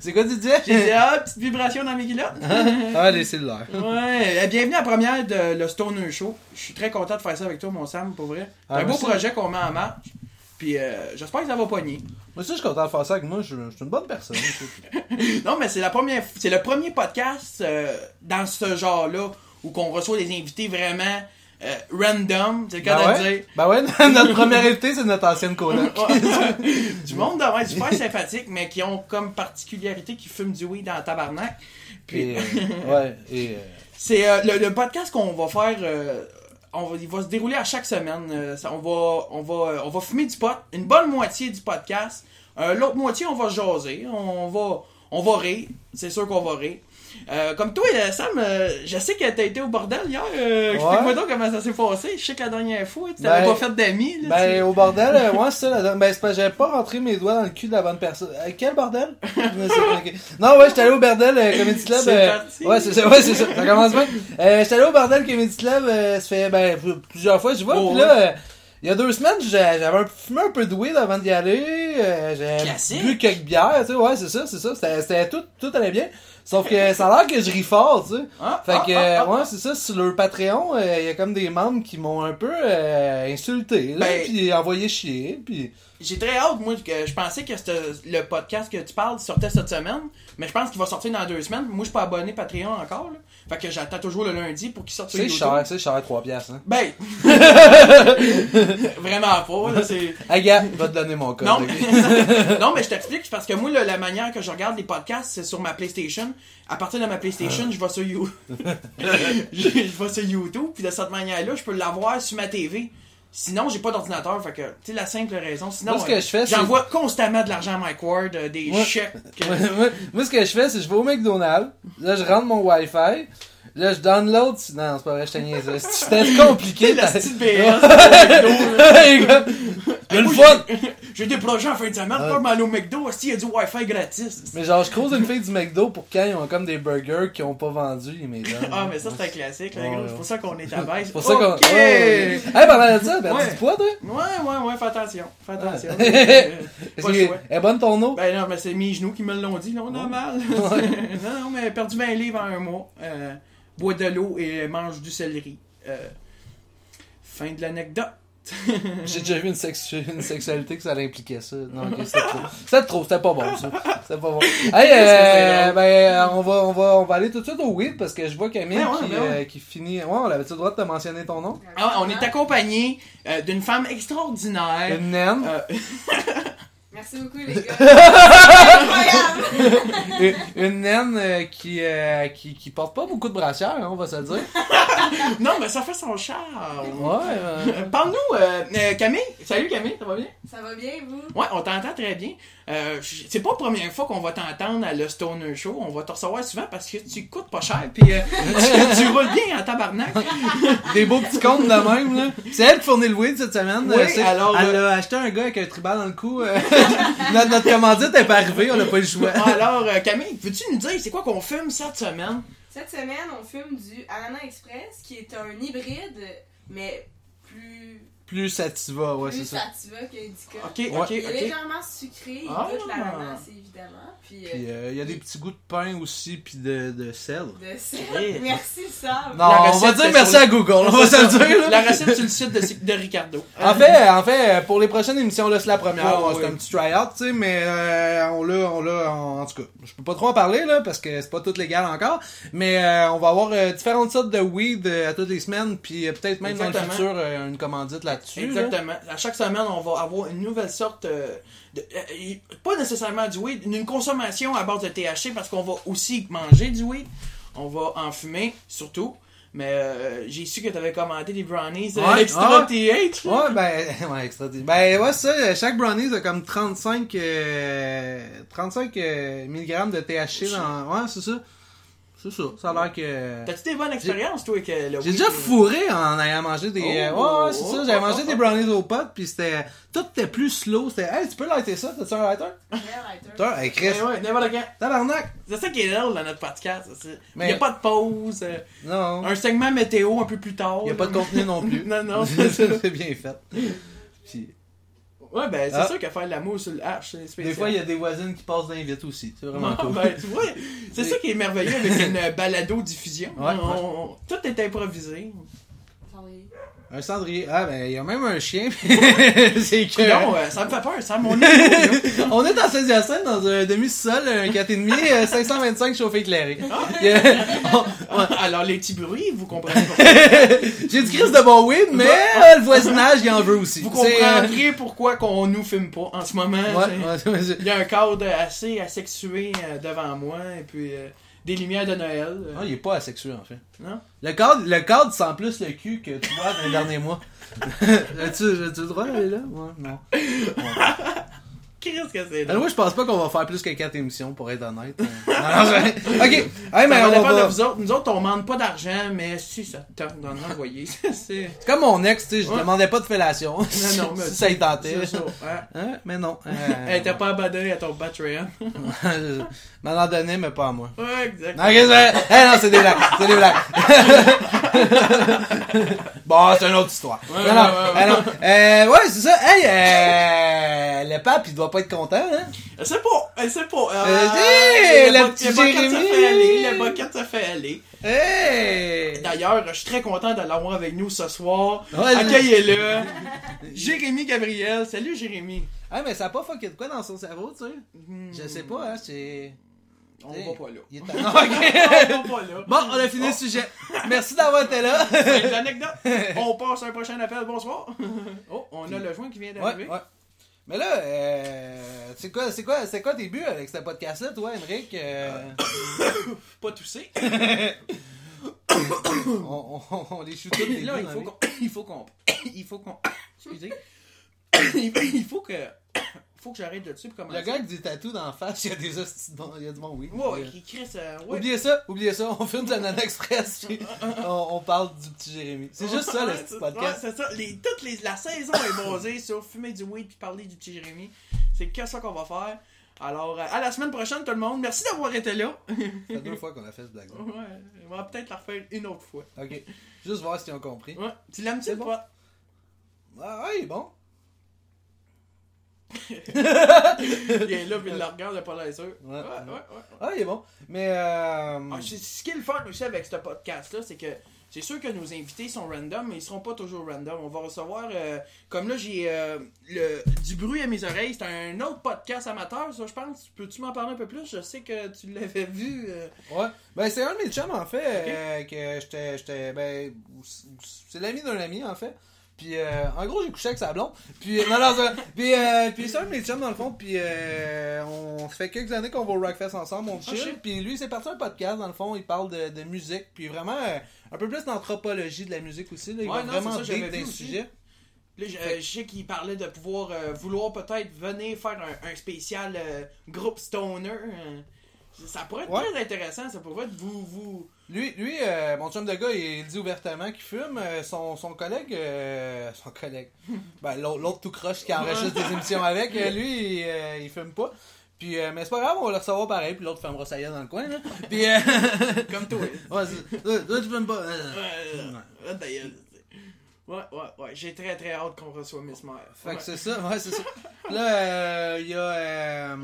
C'est quoi tu disais? J'ai dit, ah, petite vibration dans mes culottes. ah, les cellulaires. Ouais, euh, bienvenue à la première de le Stoner Show. Je suis très content de faire ça avec toi, mon Sam, pour vrai. C'est Ah, un beau projet qu'on met en marche. Puis euh, j'espère que ça va pogner. Moi aussi, je suis content de faire ça avec moi. Je, je suis une bonne personne. Non, mais c'est la première, c'est le premier podcast euh, dans ce genre-là où qu'on reçoit des invités vraiment euh, random, c'est le cas ben, de ouais. dire. ben ouais, notre première invité, c'est notre ancienne coloc. du monde de même super sympathique, mais qui ont comme particularité qui fument du weed dans le tabarnak. Puis Et, ouais, et. euh, c'est euh, le, le podcast qu'on va faire. euh, on va, il va se dérouler à chaque semaine. Euh, ça- on va, on va, on va fumer du pot, une bonne moitié du podcast. L'autre moitié, on va jaser, on va, on va rire. C'est sûr qu'on va rire. Euh, comme toi, euh, Sam, euh, je sais que t'as été au bordel hier. Euh, Explique-moi donc comment ça s'est passé. Je sais que la dernière fois, tu t'avais Ben, pas fait d'amis. là, Ben, tu- au bordel, euh, moi, c'est ça. La... Ben, c'est parce que j'avais pas rentré mes doigts dans le cul de la bonne personne. Euh, quel bordel? Non, ouais, j'étais allé au bordel euh, Comedy Club. C'est euh, parti. Ouais, c'est ça, ouais, c'est ça. Ça commence bien. Euh, j'étais allé au bordel Comedy Club, euh, ça fait, ben, plusieurs fois, je vois. Oh, Puis là, euh, il y a deux semaines, j'avais fumé un peu de weed avant d'y aller. Euh, j'avais bu quelques bières, tu sais. Ouais, c'est ça, c'est ça. C'était, c'était tout, tout allait bien. Sauf que ça a l'air que je ris fort, tu sais. Ah, Fait ah, que, ah, ah, ouais, c'est ça, sur leur Patreon, euh, il y a comme des membres qui m'ont un peu euh, insulté, là, Ben- puis envoyé chier, puis... J'ai très hâte, moi, que je pensais que le podcast que tu parles sortait cette semaine, mais je pense qu'il va sortir dans deux semaines. Moi, je suis pas abonné Patreon encore, là. Fait que j'attends toujours le lundi pour qu'il sorte sur C'est YouTube. cher, c'est cher, 3 piastres, hein. Ben, vraiment pas, là, c'est... Aga, va te donner mon code. Non, non, mais je t'explique, parce que moi, là, la manière que je regarde les podcasts, c'est sur ma PlayStation. À partir de ma PlayStation, je vais sur You... je, je vais sur YouTube, puis de cette manière-là, je peux l'avoir sur ma TV. Sinon, j'ai pas d'ordinateur, fait que, tu sais, la simple raison. Sinon, Moi, ce que euh, je fais, c'est- j'envoie constamment de l'argent à Mike Ward, euh, des chèques. que- moi, ce que je fais, c'est que je vais au McDonald's, là, je rentre mon Wi-Fi, là, je download... Non, c'est pas vrai, je te niaise. C'était compliqué. la petite BS. là. Les gars, il y a le Moi, fun! j'ai- des projets en fin de semaine, pas mal au McDo, il y a du Wi-Fi gratis. Mais genre, je croise une fille du McDo pour quand ils ont comme des burgers qu'ils ont pas vendus, me donnent. Ah, mais ça, c'est un classique, là, gros. C'est pour ça qu'on est à baisse. C'est pour ça qu'on. Ok! Hey, de ça, ben, Ouais. du poids, toi? Ouais, ouais, ouais, fais attention. Fais attention. Que- choix. Elle est bonne ton eau? Ben non, mais c'est mes genoux qui me l'ont dit, là, on a mal. non, non, mais perdu 20 livres en un mois. Euh, bois de l'eau et mange du céleri. Euh, fin de l'anecdote. J'ai déjà vu une, sexu- une sexualité que ça impliquait ça. Non, ok, c'était trop. C'était trop, c'était pas bon, ça. C'était pas bon. Hey, euh, ben, on va, on va, on va aller tout de suite au weed parce que je vois Camille Ben ouais, qui, ben ouais. euh, qui finit. Ouais, on avait-tu le droit de te mentionner ton nom? Ah, on est accompagné euh, d'une femme extraordinaire. Une naine? Merci beaucoup, les gars. Incroyable! Une, une naine euh, qui, euh, qui, qui porte pas beaucoup de brassières, hein, on va se le dire. non, mais ça fait son charme. Ouais, euh, Euh, Parle-nous, euh, euh, Camille. Salut Camille, ça va bien? Ça va bien, vous? Ouais, on t'entend très bien. Euh, c'est pas la première fois qu'on va t'entendre à le Stoner Show. On va te recevoir souvent parce que tu coûtes pas cher. Puis euh, tu, tu roules bien en tabarnak. des beaux petits comptes de même, là. C'est elle qui fournit le weed cette semaine. Oui, euh, alors, Elle euh, a acheté un gars avec un tribal dans le cou. euh. notre, notre commandite est pas arrivée, on n'a pas eu le choix. Alors, euh, Camille, peux-tu nous dire c'est quoi qu'on fume cette semaine? Cette semaine, on fume du Ananas Express, qui est un hybride, mais plus, Plus sativa, ouais, plus c'est ça. sativa qu'Indica. Ok, Ouais. ok, Il est ok. légèrement sucré, il Ah. goûte l'ananas, évidemment. Puis, euh, Puis euh, il y a des petits goûts de pain aussi, puis de, de sel. de sel. Yeah. Merci, Sam. Non, on va dire merci sur- à Google, on va se le dire. là. La recette sur le site de, de Ricardo. En fait, en fait, euh, pour les prochaines émissions, là, c'est la première. Ouais, c'est un petit try-out, tu sais, mais euh, on l'a, on l'a, en, en tout cas, je peux pas trop en parler, là, parce que c'est pas tout légal encore, mais euh, on va avoir euh, différentes sortes de weed euh, à toutes les semaines, puis euh, peut-être même dans le futur, euh, une commandite là-dessus. là. Exactement. À chaque semaine, on va avoir une nouvelle sorte euh, de. euh, pas nécessairement du weed, une consommation à base de THC parce qu'on va aussi manger du weed. On va en fumer, surtout. Mais euh, j'ai su que tu avais commandé des brownies euh, Ouais, extra ah. TH. Ouais, ben, ouais, extra. Ben, ouais, ça, chaque brownies a comme 35, euh, 35 euh, mg de THC dans. Ouais, c'est ça. C'est ça. Ça a l'air que. T'as-tu des bonnes expériences, toi, avec euh, le J'ai déjà fourré en ayant mangé des. Oh, euh, ouais, ouais, c'est oh, ça. J'avais oh, mangé oh, des oh. brownies au pot, puis c'était. Tout était plus slow. C'était. Hey, tu peux lighter ça? T'as-tu un lighter? Meilleur lighter. Toi, hey, Chris. Ouais, ouais, n'importe quand. Tabarnak! C'est ça qui est drôle dans notre podcast. Il Mais- n'y a pas de pause. euh, Non. un segment météo un peu plus tard. Il n'y a pas de contenu non plus. Non, non, c'est ça. c'est bien fait. Puis. Ouais, ben, c'est Ah. sûr que faire de l'amour sur le H, c'est spécial. Des fois, il y a des voisines qui passent d'invite aussi. C'est vraiment Ah, cool. ben, tu vois, c'est ça qui est merveilleux avec une balado-diffusion. Ouais, ouais. On- Tout est improvisé. Un cendrier. Ah, ben, il y a même un chien. c'est que. Non, euh, ça me fait peur, ça, mon. On est en Saint-Hyacinthe dans un demi-sol, un 4,5, euh, 525 chauffé éclairé. Ah. Alors, les petits bruits, vous comprenez pas. J'ai du crise de bon weed, mais euh, le voisinage, il en veut aussi. Vous euh, comprendrez pourquoi qu'on nous filme pas en ce moment. Ouais, ouais. Il y a un cadre assez asexué euh, devant moi, et puis euh, des lumières de Noël. euh. Ah, il est pas asexué, en fait. Non? Le cadre, le cadre sent plus le cul que tu vois dans les derniers mois. As-tu le droit d'aller là? Ouais, non. Qu'est-ce que c'est? Alors, là? moi, je pense pas qu'on va faire plus que 4 émissions, pour être honnête. Non, non, je- Ok. Hey, mais on va... de vous autres. Nous autres, on demande pas d'argent, mais si ça te tente d'en envoyer, c'est... Comme mon ex, tu sais, je Ouais. demandais pas de fellation. non, mais si ça y tentait. C'est ça. hein. Hein? Mais non. Euh, Elle était pas abandonnée à ton Patreon. M'en en donnait, mais pas à moi. ouais, exact. Non, ok, c'est- eh, non, c'est des blagues. C'est des blagues. bon, c'est une autre histoire. Ouais, non, non, ouais, ouais. eh, non. Euh, ouais, c'est ça. Hey, euh, le pape, il doit pas être content, hein? Elle sait pas, elle sait pas. Euh, hey, le bo- petit le se Jérémy. fait aller, le bucket se fait aller. Hey! D'ailleurs, je suis très content de l'avoir avec nous ce soir. Ouais, Accueillez-le. Jérémy Gabriel. Salut Jérémy. Ah, mais ça a pas fucké de quoi dans son cerveau, tu sais? Hmm, Je sais pas, hein, c'est... On va pas là. Il est... Ok. on va pas là. Bon, on a fini le sujet. Merci d'avoir été là. C'est l'anecdote. On passe à un prochain appel. Bonsoir. Oh, on a le joint qui vient d'arriver. Ouais, ouais. Mais là, euh, c'est quoi, c'est quoi, c'est quoi tes buts avec ce podcast-là, toi, Henrik? Euh, Pas tousser. on, on, on les shoot tous les Là, il faut. Il faut qu'on. Il faut qu'on. Excusez. Il faut que. Faut que j'arrête là-dessus. Le gars qui dit tatou dans la face, il y a des bon, il y a du bon oui. Ouais, ouais, qui crée ça. Ouais. Oubliez ça, oubliez ça, on filme de Nana Express, on, on parle du petit Jérémy. C'est juste ça, le petit podcast. ouais, c'est ça. Les, toute les, la saison est basée sur fumer du weed puis parler du petit Jérémy. C'est que ça qu'on va faire. Alors, euh, à la semaine prochaine, tout le monde. Merci d'avoir été là. Ça fait deux fois qu'on a fait ce blague ouais, on va peut-être la refaire une autre fois. Ok, juste voir si ils ont compris. Ouais. Tu l'aimes-tu, bon. Ah, ouais, bon. Il est là, puis il le regarde, l'air sûr. Ouais. ouais, ouais. ouais. Ah, il est bon. Mais, euh... Ah, ce qui est le fun aussi avec ce podcast-là, c'est que c'est sûr que nos invités sont random, mais ils seront pas toujours random. On va recevoir, euh, comme là, j'ai euh, le du bruit à mes oreilles. C'est un autre podcast amateur, ça, je pense. Peux-tu m'en parler un peu plus? Je sais que tu l'avais vu. euh. Ouais. Ben, c'est un de mes chums, en fait, euh, que j'étais, j'étais, ben, c'est l'ami d'un ami, en fait. Puis, euh, en gros, j'ai couché avec sa blonde. Puis, non, non, ça- puis, euh, puis c'est un de mes chums, dans le fond. Puis, euh, on fait quelques années qu'on va au Rockfest ensemble, on chill. shit. puis, lui, c'est parti un podcast, dans le fond. Il parle de, de musique. Puis, vraiment, euh, un peu plus d'anthropologie de la musique aussi. Là. Il Ouais, va non, vraiment ça, j'avais deep vu dans le aussi. sujet. Là, je, euh, je sais qu'il parlait de pouvoir euh, vouloir peut-être venir faire un, un spécial euh, groupe stoner. Ça pourrait être Ouais. très intéressant. Ça pourrait être vous. vous... Lui, lui euh, mon chum de gars, il dit ouvertement qu'il fume. Euh, son, son collègue, euh, son collègue, ben, l'autre, l'autre tout croche qui enregistre des émissions avec, euh, lui, il, euh, il fume pas. Puis, euh, mais c'est pas grave, on va le recevoir pareil, puis l'autre fermera sa gueule dans le coin, là. Puis, euh, Comme toi. ouais, toi, tu fumes pas. euh. Ouais, ouais, ouais, ouais. J'ai très très hâte qu'on reçoive Miss Mère. Fait Ouais. que c'est ça, ouais, c'est ça. Là, euh, il y a euh,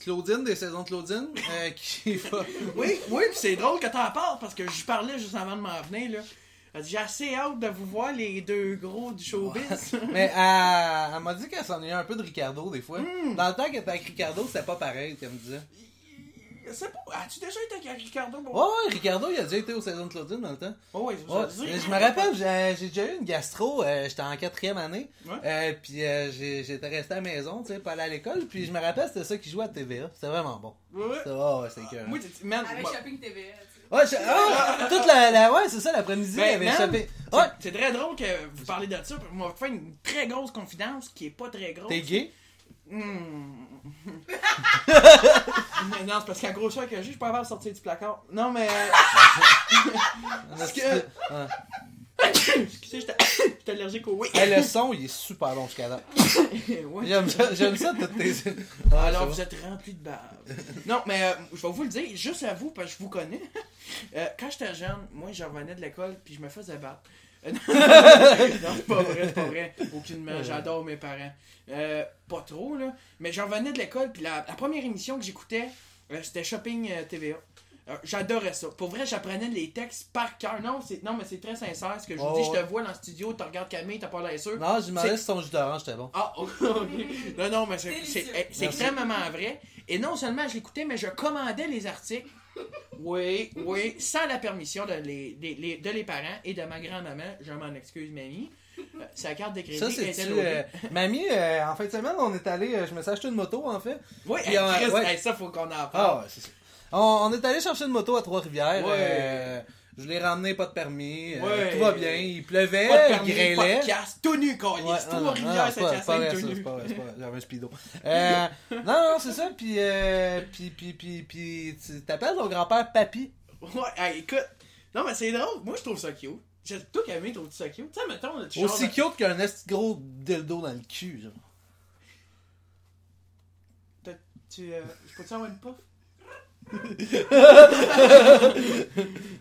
Claudine, des saisons de Claudine, euh, qui va. Oui, oui, pis c'est drôle que t'en parles parce que je parlais juste avant de m'en venir, là. Elle dit, J'ai assez hâte de vous voir, les deux gros du showbiz. Mais elle, elle m'a dit qu'elle s'ennuyait un peu de Ricardo, des fois. Hmm. Dans le temps qu'elle était avec Ricardo, c'était pas pareil, qu'elle me disait. Je sais pas, as-tu déjà été avec Ricardo? Bon? Ouais, ouais, Ricardo, il a déjà été aux saisons de Claudine dans le temps. Oh, ouais, je je me rappelle, j'ai j'ai déjà eu une gastro, euh, j'étais en quatrième année, Ouais. euh, puis euh, j'ai- j'étais resté à la maison, tu sais, pas aller à l'école, puis je me rappelle, c'était ça qui jouait à TVA, c'était vraiment bon. Ouais, ouais. Oh, ouais, c'était que... Moi, tu- man, Avec moi- Shopping TVA, tu sais. Ouais, je- ah, toute la, la- ouais, c'est ça, l'après-midi, il Ben, avait échappé. c'est- Ouais, C'est très drôle que vous parlez de ça. On va faire une très grosse confidence qui est pas très grosse. t'es gay? Hmm. Mais non, c'est parce qu'en gros choix que j'ai, je suis pas de sortir du placard. Non, mais. Parce que- Ouais. Excusez, j'étais allergique au oui. Hey, le son, il est super long jusqu'à là. Ouais. J'aime ça, j'aime ça, toutes tes... Ah, Alors vous êtes rempli de bave. non, mais euh, je vais vous le dire, juste à vous, parce que je vous connais. Euh, quand j'étais jeune, moi je revenais de l'école puis je me faisais battre. non, c'est pas vrai, c'est pas vrai. Aucunement. J'adore mes parents. Euh, pas trop, là. Mais j'en venais de l'école, puis la, la première émission que j'écoutais, euh, c'était Shopping euh, TVA. Euh, J'adorais ça. Pour vrai, j'apprenais les textes par cœur. Non, c'est non mais c'est très sincère ce que je vous Oh, dis. Je ouais. te vois dans le studio, tu regardes Camille, t'as pas l'air sûr. Non, je C'est- si son jus d'orange était bon. Ah, ok. non, non, mais c'est Merci. extrêmement vrai. Et non seulement je l'écoutais, mais je commandais les articles. Oui, oui, sans la permission de les, des- les- de les parents et de ma grand-maman. Je m'en excuse, mamie. Euh, Sa carte de crédit Ça, était c'est loadée. euh, Mamie, euh, en fin de semaine, on est allé. euh, je me suis acheté une moto, en fait. Oui, Puis, hey, euh, Chris, ouais. hey, ça, faut qu'on en parle. Ah, ouais, c'est ça. On, on est allé chercher une moto à Trois-Rivières. Ouais. euh, je l'ai ramené, pas de permis. euh, tout va bien. Il pleuvait, Pas de il permis, pas grêlait. de casse, tout nu, Trois non, non, rivières, non, cette c'est pas- c'est pas vrai, tout nu. c'est pas vrai, c'est pas vrai. J'avais un speedo. Euh, non, non, c'est ça. Puis, euh, puis, puis, puis, puis, tu t'appelles ton grand-père Papy. Ouais, écoute. Non, mais c'est drôle. Moi, je trouve ça cute. Je- Toi, Camille, trouves ça cute? Tu sais, mettons, tu Aussi cute qu'un esti gros dildo dans le cul, genre. Tu, euh, je peux-tu avoir une puff?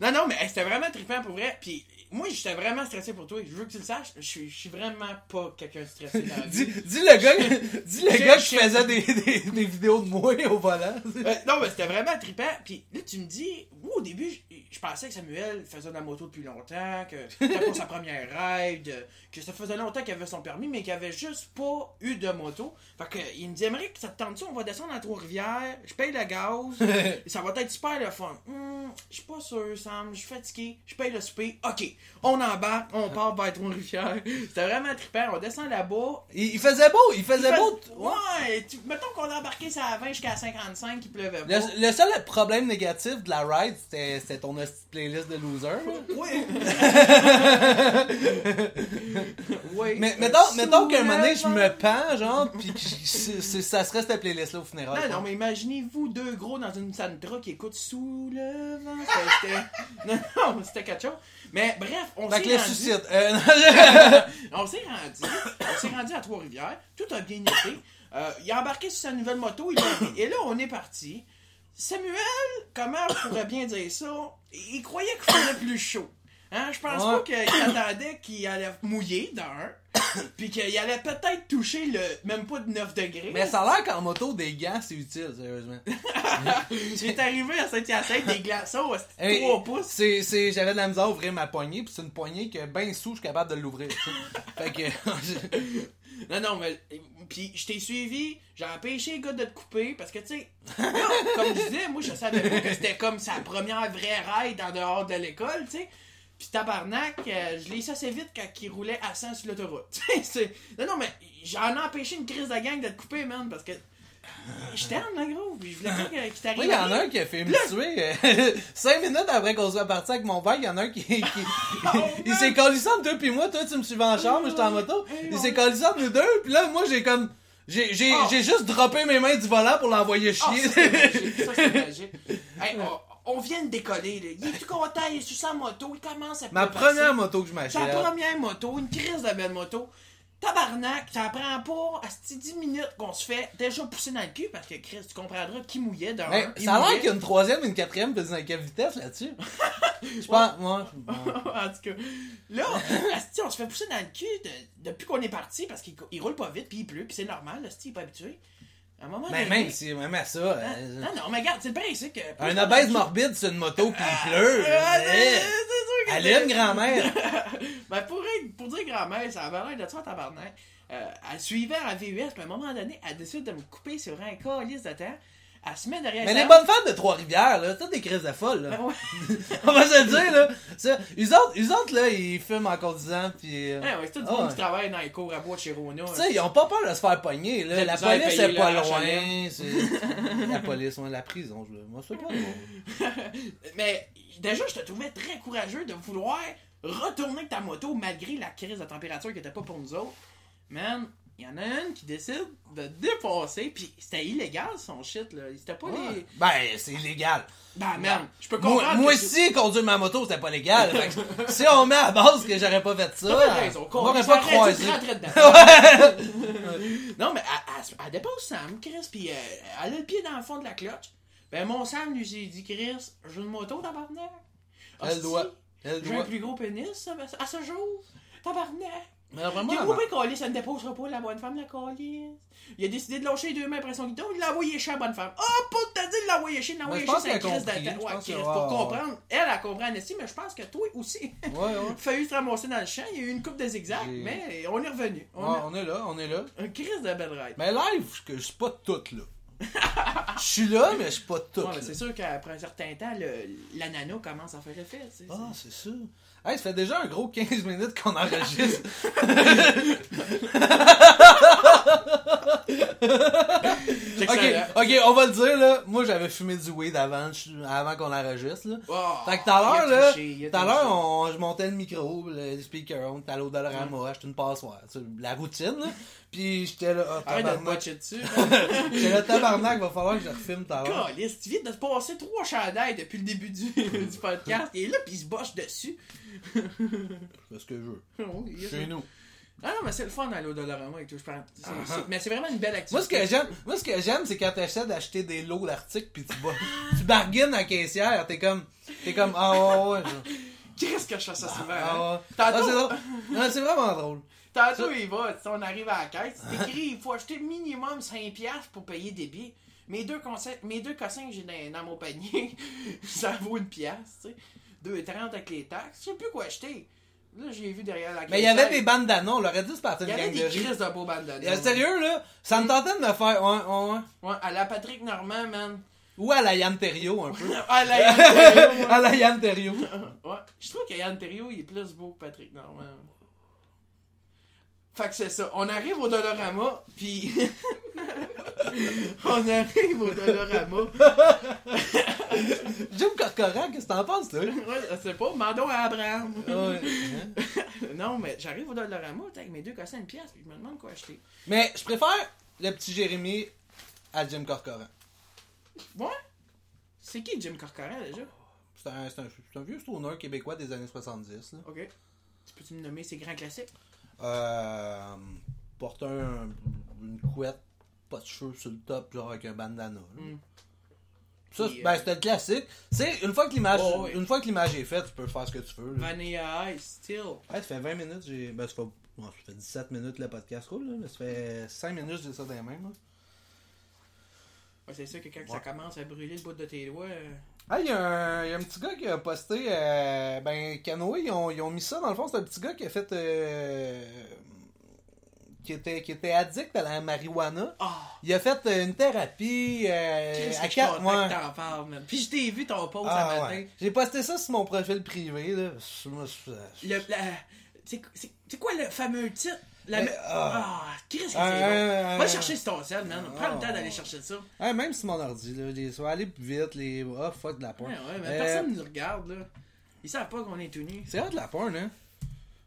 non, non, mais c'était vraiment trippant pour vrai. Puis moi, j'étais vraiment stressé pour toi. Je veux que tu le saches. Je suis, je suis vraiment pas quelqu'un de stressé dans la Dis, vie. dis le gars, dis le Je- gars je- qui faisait des, des, des vidéos de moi au volant. Euh, non, mais c'était vraiment trippant. Puis là, tu me dis, moi, au début, je, je pensais que Samuel faisait de la moto depuis longtemps, que c'était pas sa première ride, que ça faisait longtemps qu'il avait son permis, mais qu'il avait juste pas eu de moto. Fait que, il me dit, Émeric, ça te tente-tu, on va descendre à Trois-Rivières, je paye le gaz, et ça va être super le fun. Hum, je suis pas sûr, Sam, je suis fatigué, je paye le souper. Ok, on embarque, on part vers Trois-Rivières. C'était vraiment trippant, on descend là-bas. Il, il faisait beau, il faisait Il beau. fait- Ouais, tu- mettons qu'on a embarqué ça à 20 jusqu'à 55, il pleuvait pas. Le, le seul problème négatif de la ride, c'était ton playlist de loser. Oui. oui. Mais mettons, mettons qu'à un moment donné, je me pends, genre, c'est- ça serait cette playlist-là au funérailles. Non, non, mais imaginez-vous deux gros dans une Sandra qui écoutent sous le vent. C'était- c'était- Non, non, c'était quelque chose. Mais bref, on Fait que s'est rendu. Euh, On s'est rendu. On s'est rendu à Trois-Rivières. Tout a bien été. Euh, il a embarqué sur sa nouvelle moto. il a- Et là, on est parti. Samuel, comment je pourrais bien dire ça? Il croyait qu'il faisait plus chaud. Hein? Je pense Ouais. pas qu'il attendait qu'il allait mouiller d'un. Puis qu'il allait peut-être toucher le même pas de 9 degrés. mais ça a l'air qu'en moto, des gants, c'est utile, sérieusement. J'ai arrivé à Saint-Hyacinthe des glaçons Hey, 3 pouces. c'est, c'est, j'avais de la misère à ouvrir ma poignée, pis c'est une poignée que ben sous, je suis capable de l'ouvrir. fait que. Non, non, mais. Puis je t'ai suivi, j'ai empêché le gars de te couper parce que, tu sais, comme je disais, moi je savais pas que c'était comme sa première vraie ride en dehors de l'école, tu sais. Puis tabarnak, euh, je l'ai su assez vite quand il roulait à 100 sur l'autoroute. Non, non, mais j'en ai empêché une crise de gang de te couper, man, parce que. Je t'aime, là, gros. Puis je voulais pas qu'il t'arrive. Moi, il y en a un qui a fait me tuer. euh, Cinq minutes après qu'on soit parti avec mon père, il y en a un qui. qui- il s'est collissé entre toi puis moi. Toi, tu me suivais en chambre, moi, j'étais en moto. Il s'est collissé entre nous deux, puis là, moi, j'ai comme. J'ai, j'ai, Oh. juste droppé mes mains du volant pour l'envoyer Ah, chier. ça, c'est magique. Ça, c'est magique. Hey, on, vient de décoller, là. Il est tout content, il est sur sa moto, il commence à Ma première moto que je Sa m'achète. première moto, une crise de belle moto. Tabarnak, ça prend pas à 10 minutes qu'on se fait déjà pousser dans le cul parce que Chris, tu comprendras qui mouillait d'un. Mais il ça a l'air qu'il y a une troisième, une quatrième, puis une cinquième vitesse là-dessus. Je pense. Moi, en tout cas, là, asti, on se fait pousser dans le cul de- depuis qu'on est parti parce qu'il il roule pas vite, puis il pleut, puis c'est normal, asti, il est pas habitué. À un moment Mais donné- même si, même à ça. Hein? euh, Non, non, mais regarde, c'est le principe que. Un obèse morbide sur une moto puis il pleut. Ah, c'est- c'est sûr que Elle est une grand-mère. Ben, pour, être- pour dire grand-mère, ça avait l'air de ça, tabarnak. Euh, elle suivait à VUS, puis à un moment donné, elle décide de me couper sur un calice de temps. Elle se met derrière Mais les bonnes femmes de Trois-Rivières, là, c'est des crises de folle, là. Ben ouais. On va se le dire, là. Ça, eux autres, eux autres, là, ils fument en conduisant, pis... euh, Ouais, ouais, c'est tout le ah monde ouais. qui travaille dans les cours à bois de chez Rona. Tu sais, ils ont pas peur de se faire pogner, là. La police payer est pas loin. C'est- La police, ouais, la prison, je Moi, c'est pas loin. Mais déjà, je te trouvais très courageux de vouloir retourner avec ta moto malgré la crise de température qui était pas pour nous autres. Man, il y en a une qui décide de dépasser, puis c'était illégal son shit, là. C'était pas les. Ben, c'est illégal. Ben, man, je peux Moi, comprendre. moi aussi, conduire ma moto, c'était pas légal. Que si on met à base que j'aurais pas fait ça, raison, on m'aurait pas croisé. non, mais elle, elle- dépose Sam, Chris, puis euh, elle a le pied dans le fond de la cloche. Ben, mon Sam lui j'ai dit, Chris, j'ai une moto, tabarnak. Elle doit. Elle J'ai un doit- plus gros pénis à ce jour. Tabarnak. Mais vraiment, Il a coupé Calis, ça ne déposera pas la bonne femme, la Calis. Il a décidé de lâcher les deux mains après son guidon, il l'a envoyé chez la bonne femme. Oh, pas de dit de l'envoyer chez, l'envoyer chez, c'est un temps. je Ouais, que- pour comprendre. Elle a compris Annecy, mais je pense que toi aussi. Ouais, ouais. failli se ramasser dans le champ, il y a eu une coupe de zigzags, J'ai- mais on est revenu. On Ouais, a on est là, on est là. un Christ de belle ride. Mais live, je suis pas tout là. Je suis là, mais je suis pas tout Ouais, mais là. c'est sûr qu'après un certain temps, le, la nano commence à faire effet. Ah, c'est ça. Hey, ça fait déjà un gros 15 minutes qu'on enregistre. C'est ok, ok, on va le dire là. Moi, j'avais fumé du weed avant, avant qu'on enregistre là. Oh, Fait que tout à l'heure, là, tout à l'heure, je montais le micro, le speaker, on était à l'eau Dollarama, acheté une passoire, la routine, là. Puis j'étais là, oh, de tabarnak. botcher dessus. J'étais là, tabarnak, va falloir que je refilme tout à l'heure. Calice, tu viens de te passer trois chandails depuis le début du, du podcast. Est là, puis il se boche dessus. Fais ce que je veux. Oh, Chez nous. Ah non, mais c'est le fun à l'eau Dollarama et tout, je. C'est- c'est- Mais c'est vraiment une belle activité. Moi, ce que j'aime, moi, ce que j'aime, c'est quand t'essaies d'acheter des lots d'articles pis tu, bas- tu bargaines à la caissière, t'es comme, t'es comme, ah ouais, ouais, genre, Qu'est-ce que je fais ça souvent? hein? ah ouais. Tantôt- Ah, c'est. Non, c'est vraiment drôle. Tantôt, il va, on arrive à la caisse, c'est écrit, il faut acheter minimum 5$ piastres pour payer des billets. Mes deux, conseils, mes deux cossins que j'ai dans, dans mon panier, ça vaut une pièce, tu sais. 2,30 avec les taxes, je sais plus quoi acheter. Là, j'ai vu derrière la. Mais il y avait des bandanas, on l'aurait dit, c'est parti Il y avait gang des de crises de beaux bandanas. Euh, Sérieux, là, ça me tentait de me faire, ouais, ouais, ouais. Ouais, à la Patrick Normand, man. Ou à la Yann Terriot, un peu. À la Yann Terriot, à la Yann ouais. Ouais, je trouve que Yann Terriot, il est plus beau que Patrick Normand. Fait que c'est ça. On arrive au Dolorama, puis... on arrive au Dolorama. Jim Corcoran, qu'est-ce que t'en penses, toi? Ouais, je sais pas, mandons à Abraham. Ouais. Non, mais j'arrive au Dolorama avec mes deux cossins une pièce, puis je me demande quoi acheter. Mais je préfère le petit Jérémy à Jim Corcoran. Ouais? C'est qui Jim Corcoran déjà? C'est un, c'est un, c'est un vieux stoner québécois des années 70. Là. Ok. Tu peux-tu me nommer ses grands classiques? Euh, porte un, une couette, pas de cheveux sur le top, genre avec un bandana. là. Hmm. Ça, ben, euh, c'était le classique. C'est une fois que l'image, Oh, oui. une fois que l'image est faite, tu peux faire ce que tu veux. là. Vanilla Ice, Still. Ouais, ça fait 20 minutes, j'ai, ben, ça fait, bon, ça fait 17 minutes le podcast roule, là, mais ça fait 5 minutes j'ai ça dans les mains. là. Ouais, c'est sûr que quand Ouais. ça commence à brûler le bout de tes doigts. euh, Ah, il y, a un il y a un petit gars qui a posté. euh, ben, Canoë, ils ont, ils ont mis ça dans le fond. C'est un petit gars qui a fait. euh, qui, était, qui était addict à la marijuana. Ah! Il a fait euh, une thérapie. Euh, Qu'est-ce à que je suis quatre content mois. que t'en parles, man. Puis je t'ai vu ton post Ah, ce matin. ouais. J'ai posté ça sur mon profil privé. Là. C'est, quoi le fameux titre? La, Mais, me- ah. ah, qu'est-ce que c'est bon? Va chercher sur ton sel, man. Prends le temps d'aller ouais. chercher ça. Ah, même sur mon ordi. Là, les, va aller plus vite. Les, oh, fuck de la porn. Ouais, ouais, mais Euh, personne nous regarde, là. Ils savent pas qu'on est tout nus. C'est vrai de la porn, hein?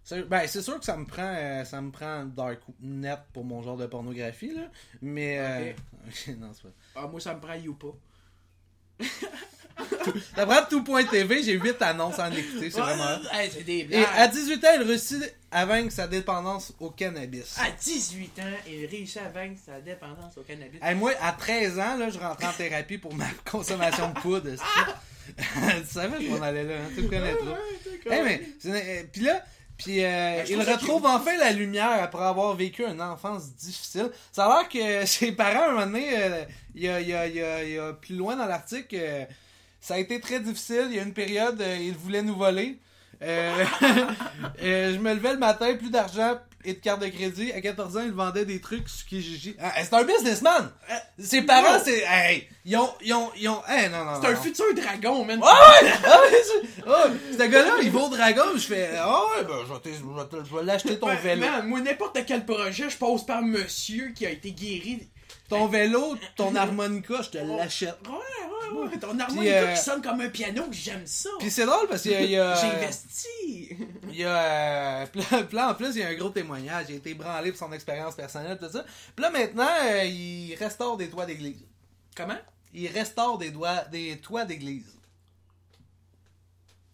C'est- Ben, c'est sûr que ça me prend euh, ça me prend dark net pour mon genre de pornographie, là. Mais. euh, ok, non, c'est pas. Ah, moi, ça me prend Youpa. D'après tout.tv, j'ai 8 annonces en écouter, c'est vraiment. hey, c'est des Et blagues. à 18 ans, il réussit à vaincre sa dépendance au cannabis. À 18 ans, il réussit à vaincre sa dépendance au cannabis. Hey, moi, à 13 ans, là, je rentrais en thérapie pour ma consommation de poudre. tu savais, je m'en allais là, hein, tu me connais trop. Hey, mais, euh, puis là, puis euh, Ben, il retrouve enfin la lumière après avoir vécu une enfance difficile. Ça a l'air que ses parents, un moment donné, euh, il y a, il y a- il y a- il y a plus loin dans l'article, euh, ça a été très difficile. Il y a une période, euh, ils voulaient nous voler. Euh, je me levais le matin, plus d'argent et de carte de crédit. À 14 ans, il vendait des trucs sur Kijiji. Ah, c'est un businessman! Ses parents, c'est... Hey, ils ont... Ils ont, ils ont hey, non, non, C'est un futur dragon, man. Ah ouais! Ce gars-là, il va au dragon, je fais Ah ouais, ben je vais l'acheter ton Ouais, vélo. man, moi, n'importe quel projet, je passe par monsieur qui a été guéri. Ton vélo, ton harmonica, je te l'achète. Ouais, ouais, ouais. Ton harmonica euh, qui sonne comme un piano, j'aime ça. Puis c'est drôle parce qu'il y a. il J'ai investi. Il y a. euh, Puis là, puis là, en plus, il y a un gros témoignage. Il a été branlé pour son expérience personnelle, tout ça. Puis là, maintenant, euh, il restaure des toits d'église. Comment? Il restaure des, doigts, des toits d'église.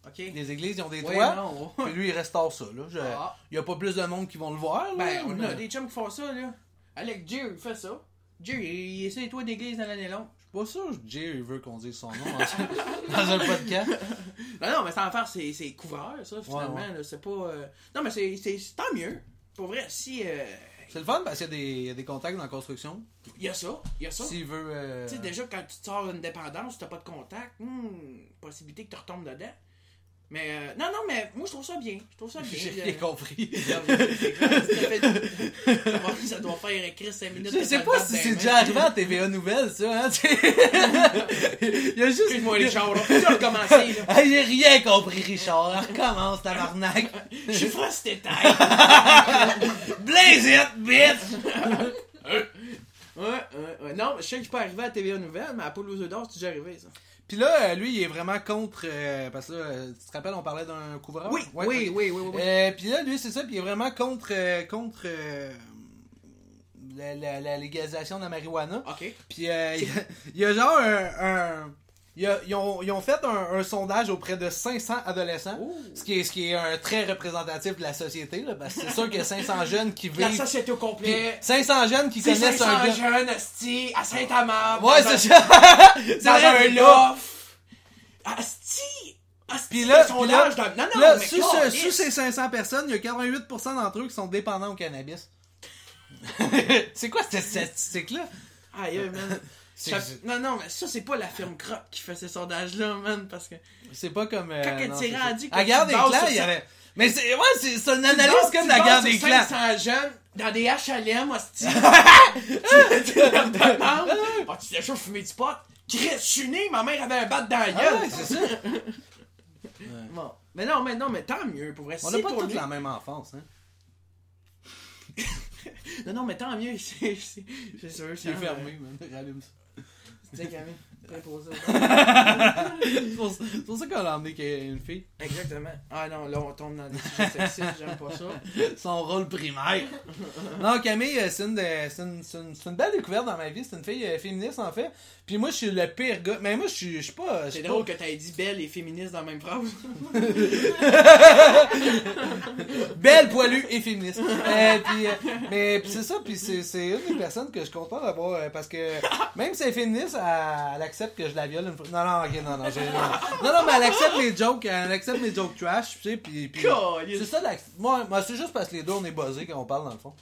Ok. Les églises, ils ont des Ouais, toits. Puis lui, il restaure ça. Là. Je- Ah. Il y a pas plus de monde qui vont le voir. Là, Ben, on mais- a des chums qui font ça, là. Alex Jerry fait ça. Jerry, il essaie les toits d'église dans l'année longue. pas sûr que il veut qu'on dise son nom en- dans un podcast. Non, non, mais sans faire, c'est c'est couvert, ça, finalement. Ouais, C'est pas. euh, Non, mais c'est tant mieux. Pour vrai, si. euh, C'est le fun parce qu'il y a des, il y a des contacts dans la construction. Il y a ça, il y a ça. S'il veut. euh, Tu sais, déjà, quand tu te sors d'une dépendance, t'as pas de contact, hmm, possibilité que tu retombes dedans. Mais, euh, non, non, mais moi, je trouve ça bien. Je trouve ça bien. J'ai rien compris. Ça doit faire écrire 5 minutes. Je sais pas si c'est déjà arrivé à TVA Nouvelles, ça, hein. Il y a juste. Excuse-moi, Richard, on peut recommencer. Ah, j'ai rien compris, Richard. Recommence, tabarnak. Je suis frustré. Blaze it, bitch! Ouais, ouais, ouais. Non, je sais que je pas arrivé à TVA Nouvelles, mais à Paul aux œufs d'or, c'est déjà arrivé, ça. Puis là, euh, lui, il est vraiment contre. euh, parce que là, euh, tu te rappelles, on parlait d'un couvreur? Oui, Ouais, oui, oui, oui, oui, oui. Euh, puis là, lui, c'est ça, puis il est vraiment contre. euh, contre. la, la- la légalisation de la marijuana. Ok. Puis euh, il y a- il y, a genre un. un- ils, ont, ils ont fait un, un sondage auprès de 500 adolescents. Ouh. Ce qui est, ce qui est un très représentatif de la société, là, parce que c'est sûr qu'il y a 500 jeunes qui La vivent. société au complet. 500 jeunes qui connaissent 500 un gars. jeunes, asti, à Saint-Amand. Ouais, c'est ça! Dans un loft. Asti. Puis là- puis là- de- Non, non, Là, mais sous, ce- sous ces 500 personnes, il y a 88% d'entre eux qui sont dépendants au cannabis. c'est quoi cette statistique-là? Aïe, man. Ça- Non, non, mais ça, c'est pas la firme Crop qui fait ces sondages-là, man, parce que... C'est pas comme. euh, Quand elle non, t'est c'est rendu ça. que À la tu guerre des clans, il y avait. Mais c'est. Ouais, c'est une Tu analyse bases- comme tu la sur des clans. 500 jeunes dans des HLM, hostie. tu Ah, tu t'es chaud fumer du pot? Chris, je suis né, ma mère avait un bat dans la Ah gueule. ouais, c'est ça. Bon. Mais non, mais non, mais tant mieux, pour vrai. On n'a pas lui. la même enfance, hein. Non, non, mais tant mieux, c'est c'est- c'est sûr. C'est fermé, man. Rallume ça. C'est quand même. Très posé. C'est pour, ça qu'on a emmené qu'il y a une fille. Exactement. Ah non, là, on tombe dans des sujets sexistes, j'aime pas ça. Son rôle primaire. non, Camille, euh, c'est une, une, c'est une, belle découverte dans ma vie. C'est une fille euh, féministe, en fait. Puis moi, je suis le pire gars. Mais moi, je suis, je suis pas. C'est pas- drôle que t'aies dit belle et féministe dans la même phrase. Belle, poilue et féministe. Euh, puis, euh, mais puis c'est ça, puis c'est, c'est une des personnes que je suis content d'avoir euh, parce que même si elle est féministe, elle, elle accepte que je la viole une fois. Non, non, ok, non, non, j'ai- non, non, non, mais elle accepte mes jokes, elle accepte mes jokes trash, tu sais, puis Caliste. c'est ça, moi, moi c'est juste parce que les deux on est buzzés quand on parle dans le fond.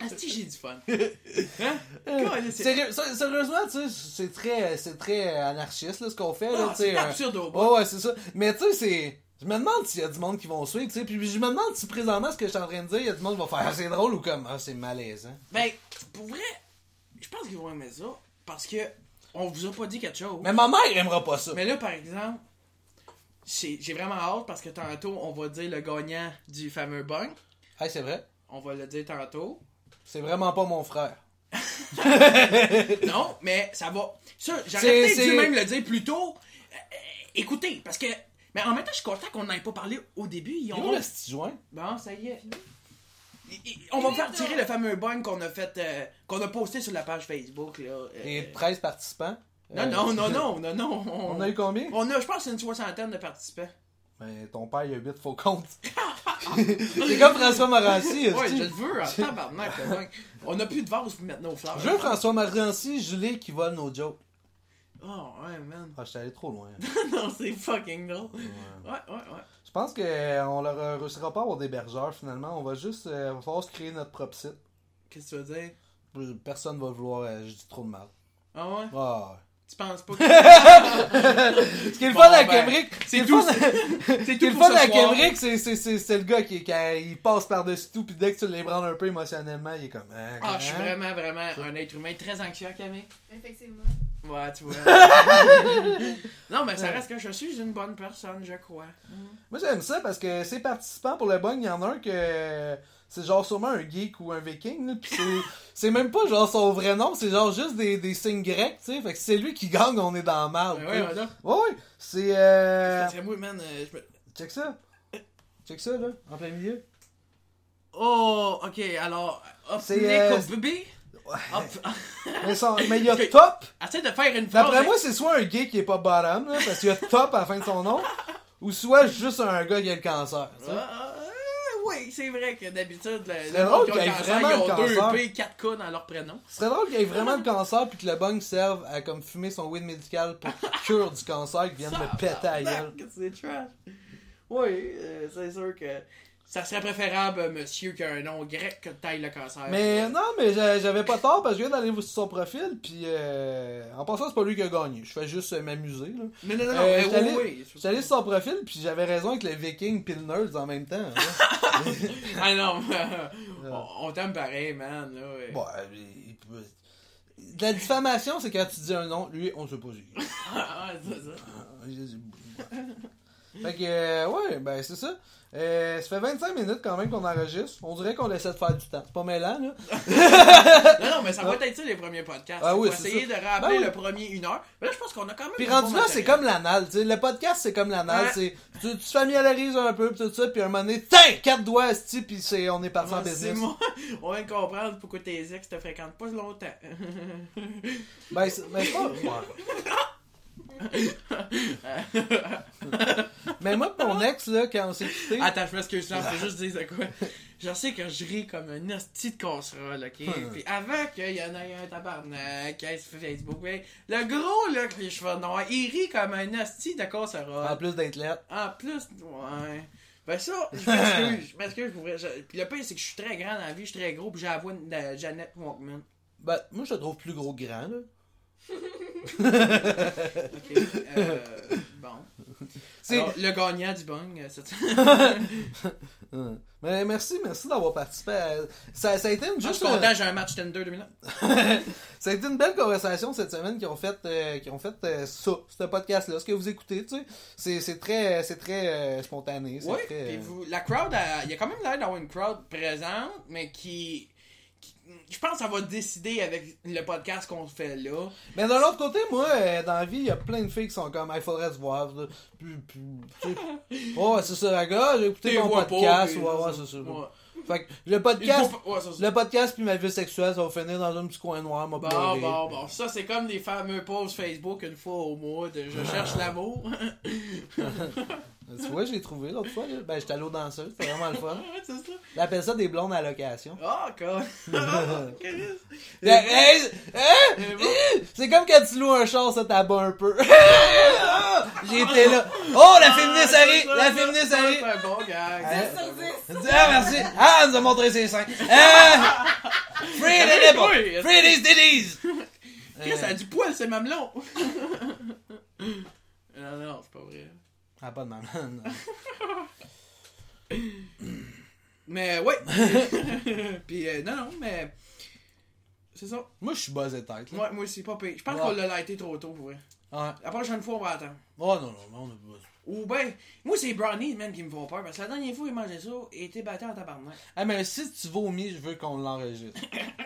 Asti, j'ai du fun. Hein? Sérieux- sérieusement, tu sais, c'est très, c'est très anarchiste là, ce qu'on fait là, Ah, tu sais. c'est euh, absurde au bout. Ouais, c'est ça. Mais tu sais, c'est. Je me demande s'il y a du monde qui vont suivre, tu sais. Puis je me demande si présentement ce que je suis en train de dire, il y a du monde qui va faire Ah, c'est drôle ou comme Ah, c'est malaisant. Ben, pour vrai, je pense qu'ils vont aimer ça. Parce que on vous a pas dit quelque chose. Mais ma mère aimera pas ça. Mais là, par exemple, j'ai vraiment hâte parce que tantôt, on va dire le gagnant du fameux bang. Hey, c'est vrai? On va le dire tantôt. C'est vraiment pas mon frère. Non, mais ça va. Ça, j'aurais peut-être dû même le dire plus tôt. Euh, écoutez, parce que. Mais en même temps, je suis content qu'on n'en ait pas parlé au début. Ils ont... où le petit joint? Bon, ça y est. On va faire tirer le fameux bang qu'on a fait, euh, qu'on a posté sur la page Facebook. Là. Euh, Et 13 participants? Non, Euh, non, non, non, non, non. On a eu combien? On a, je pense, une soixantaine de participants. Ben, ton père, il a 8 faux comptes. c'est comme François Morancy. Ouais, esti. je le veux. On a plus de vase pour mettre nos fleurs. Je veux François Morancy, Julie qui vole nos jokes. Oh, ouais, man. Ah, je suis allé trop loin. non, c'est fucking drôle. Ouais. Ouais, ouais, ouais. Je pense qu'on leur réussira pas à avoir d'hébergeurs finalement. On va juste euh, va falloir se créer notre propre site. Qu'est-ce que tu veux dire? Personne va vouloir. euh, je dis trop de mal. Ah ouais? Ah, Tu penses pas que. ouais. Ce qui est le fun à ben, Kemrick, c'est le tout, fun- C'est Ce qui est tout le fun à. Kemrick, c'est, c'est, c'est, c'est le gars qui, quand il passe par-dessus tout, puis dès que tu l'ébranles un peu émotionnellement, il est comme. hein, Ah, je suis hein? vraiment, vraiment un être humain très anxieux, Camille. Effectivement. Ouais, tu vois. non, mais ça reste que je suis une bonne personne, je crois. Moi, j'aime ça parce que ces participants pour le bug, il y en a un que c'est genre sûrement un geek ou un viking, là, pis c'est, c'est même pas genre son vrai nom, c'est genre juste des, des signes grecs, tu sais. Fait que si c'est lui qui gagne, on est dans la merde. Ouais, sais. ouais, voilà. Ouais, ouais. C'est. Euh... Moi, man, euh, je me- Check ça. Check ça, là, en plein milieu. Oh, ok, alors. C'est, euh. Mais, son- mais il y a top. Essaie de faire une phrase. D'après moi, c'est soit un gay qui est pas bottom, là, parce qu'il y a top à la fin de son nom, ou soit juste un gars qui a le cancer. Ah, oui, c'est vrai que d'habitude, le, le drôle qui a le cancer, vraiment ils ont le deux cancer. P, 4 K dans leur prénom. Ce serait drôle qu'il y ait vraiment le cancer puis que le bang serve à comme fumer son weed médical pour cure du cancer qui vient de me péter à gueule. c'est trash. Oui, euh, c'est sûr que ça serait préférable, euh, monsieur, qui a un nom grec que de taille le cancer. Mais non, mais j'a- j'avais pas tort parce que je viens d'aller sur son profil puis euh, en passant c'est pas lui qui a gagné. Je fais juste euh, m'amuser là. Non, non, non, Euh, mais oui, oui. Allé sur son profil puis j'avais raison avec le viking pis le nerds en même temps. hein. Ah non, on, on t'aime pareil, man. Là, ouais. bon, euh, il peut- La diffamation, c'est quand tu dis un nom, lui, on c'est qui. Ah, c'est ça. Ah. Fait que, ouais, ben c'est ça. Euh, ça fait 25 minutes quand même qu'on enregistre. On dirait qu'on essaie de faire du temps. C'est pas mêlant, là. Non, non, mais ça va être ça les premiers podcasts. Ah On oui, va c'est essayer ça. de rappeler Ben le premier une heure. Mais là, je pense qu'on a quand même. Puis rendu bon là, c'est comme l'anal. tu sais. Le podcast, c'est comme l'anal. Ouais. Tu, tu te familiarises un peu, pis tout ça, puis un moment donné, tiens, quatre doigts, esti, puis c'est, on est parti en Ouais, c'est business. moi. On vient de comprendre pourquoi tes ex te fréquentent pas longtemps. Ben, c'est ben, pas. Mais moi, mon ex, là, quand on s'est quitté. Attends, je m'excuse, là, faut juste dire de quoi. Je sais que je ris comme un hostie de casserole, ok? Puis avant qu'il y en ait un tabarnak, sur Facebook, mais le gros, là, avec les cheveux noirs, il rit comme un hostie de casserole. En plus d'être là. En plus, ouais. Ben ça, je m'excuse, je m'excuse je- Puis le pire, c'est que je suis très grand dans la vie, je suis très gros, puis j'ai la voix de Jeannette Walkman. Ben, moi, je te trouve plus gros que grand, là. Ok, euh, bon. C'est- Alors, le gagnant du bang, euh, cette. Mais merci, merci d'avoir participé à... ça, ça a été une Je suis juste content, j'ai un match Tinder 2000 ça a été une belle conversation cette semaine qui ont fait euh, qui ont fait euh, ça, ce podcast là, ce que vous écoutez, tu sais, c'est très c'est très euh, spontané, Oui, très euh, vous, la crowd, il y a quand même l'air d'avoir une crowd présente, mais qui- Je pense que ça va décider avec le podcast qu'on fait là. Mais d'un autre côté, moi euh, dans la vie, il y a plein de filles qui sont comme il faudrait se voir. oh, c'est ça, gars, j'ai écouté pas, podcast, ouais, ouais, c'est ça. Fait que le podcast ouais, ça, le podcast puis ma vie sexuelle, ça va finir dans un petit coin noir, m'a Bon, pleuré. bon, bon. Ça, c'est comme des fameux posts Facebook une fois au mois de Je cherche l'amour. Tu vois, j'ai trouvé l'autre fois, là. Ben, j'étais allé aux danseuses, c'était vraiment le fun. Ouais, c'est ça. On appelle ça des blondes à location. Ah, quoi. Hey, hey, hein? Mais bon. C'est comme quand tu loues un char, ça t'abat un peu. J'ai été là. Oh, la féministe arrive! La féministe Ça, arrive! C'est un bon. Hein? Ah, merci! Ah, elle nous a montré ses seins! Ah! Free the nipple! Free these! Chris, ça a du poil, c'est mamelon. non, non, c'est pas vrai. Ah, pas de maman. Mais ouais. Puis euh, non, non, mais. C'est ça. Moi, je suis buzzé tête, là. Moi, moi aussi, pas pire. Je pense Ouais. qu'on l'a lighté trop tôt, pour vrai. Ouais. La prochaine fois, on va attendre. Oh, non, non, non, on a pas. Ou ben, moi, c'est brownies, même, qui me font peur. Parce que la dernière fois, il mangeait ça et était battu en tabarnak. Ah, mais si tu vomis, je veux qu'on l'enregistre.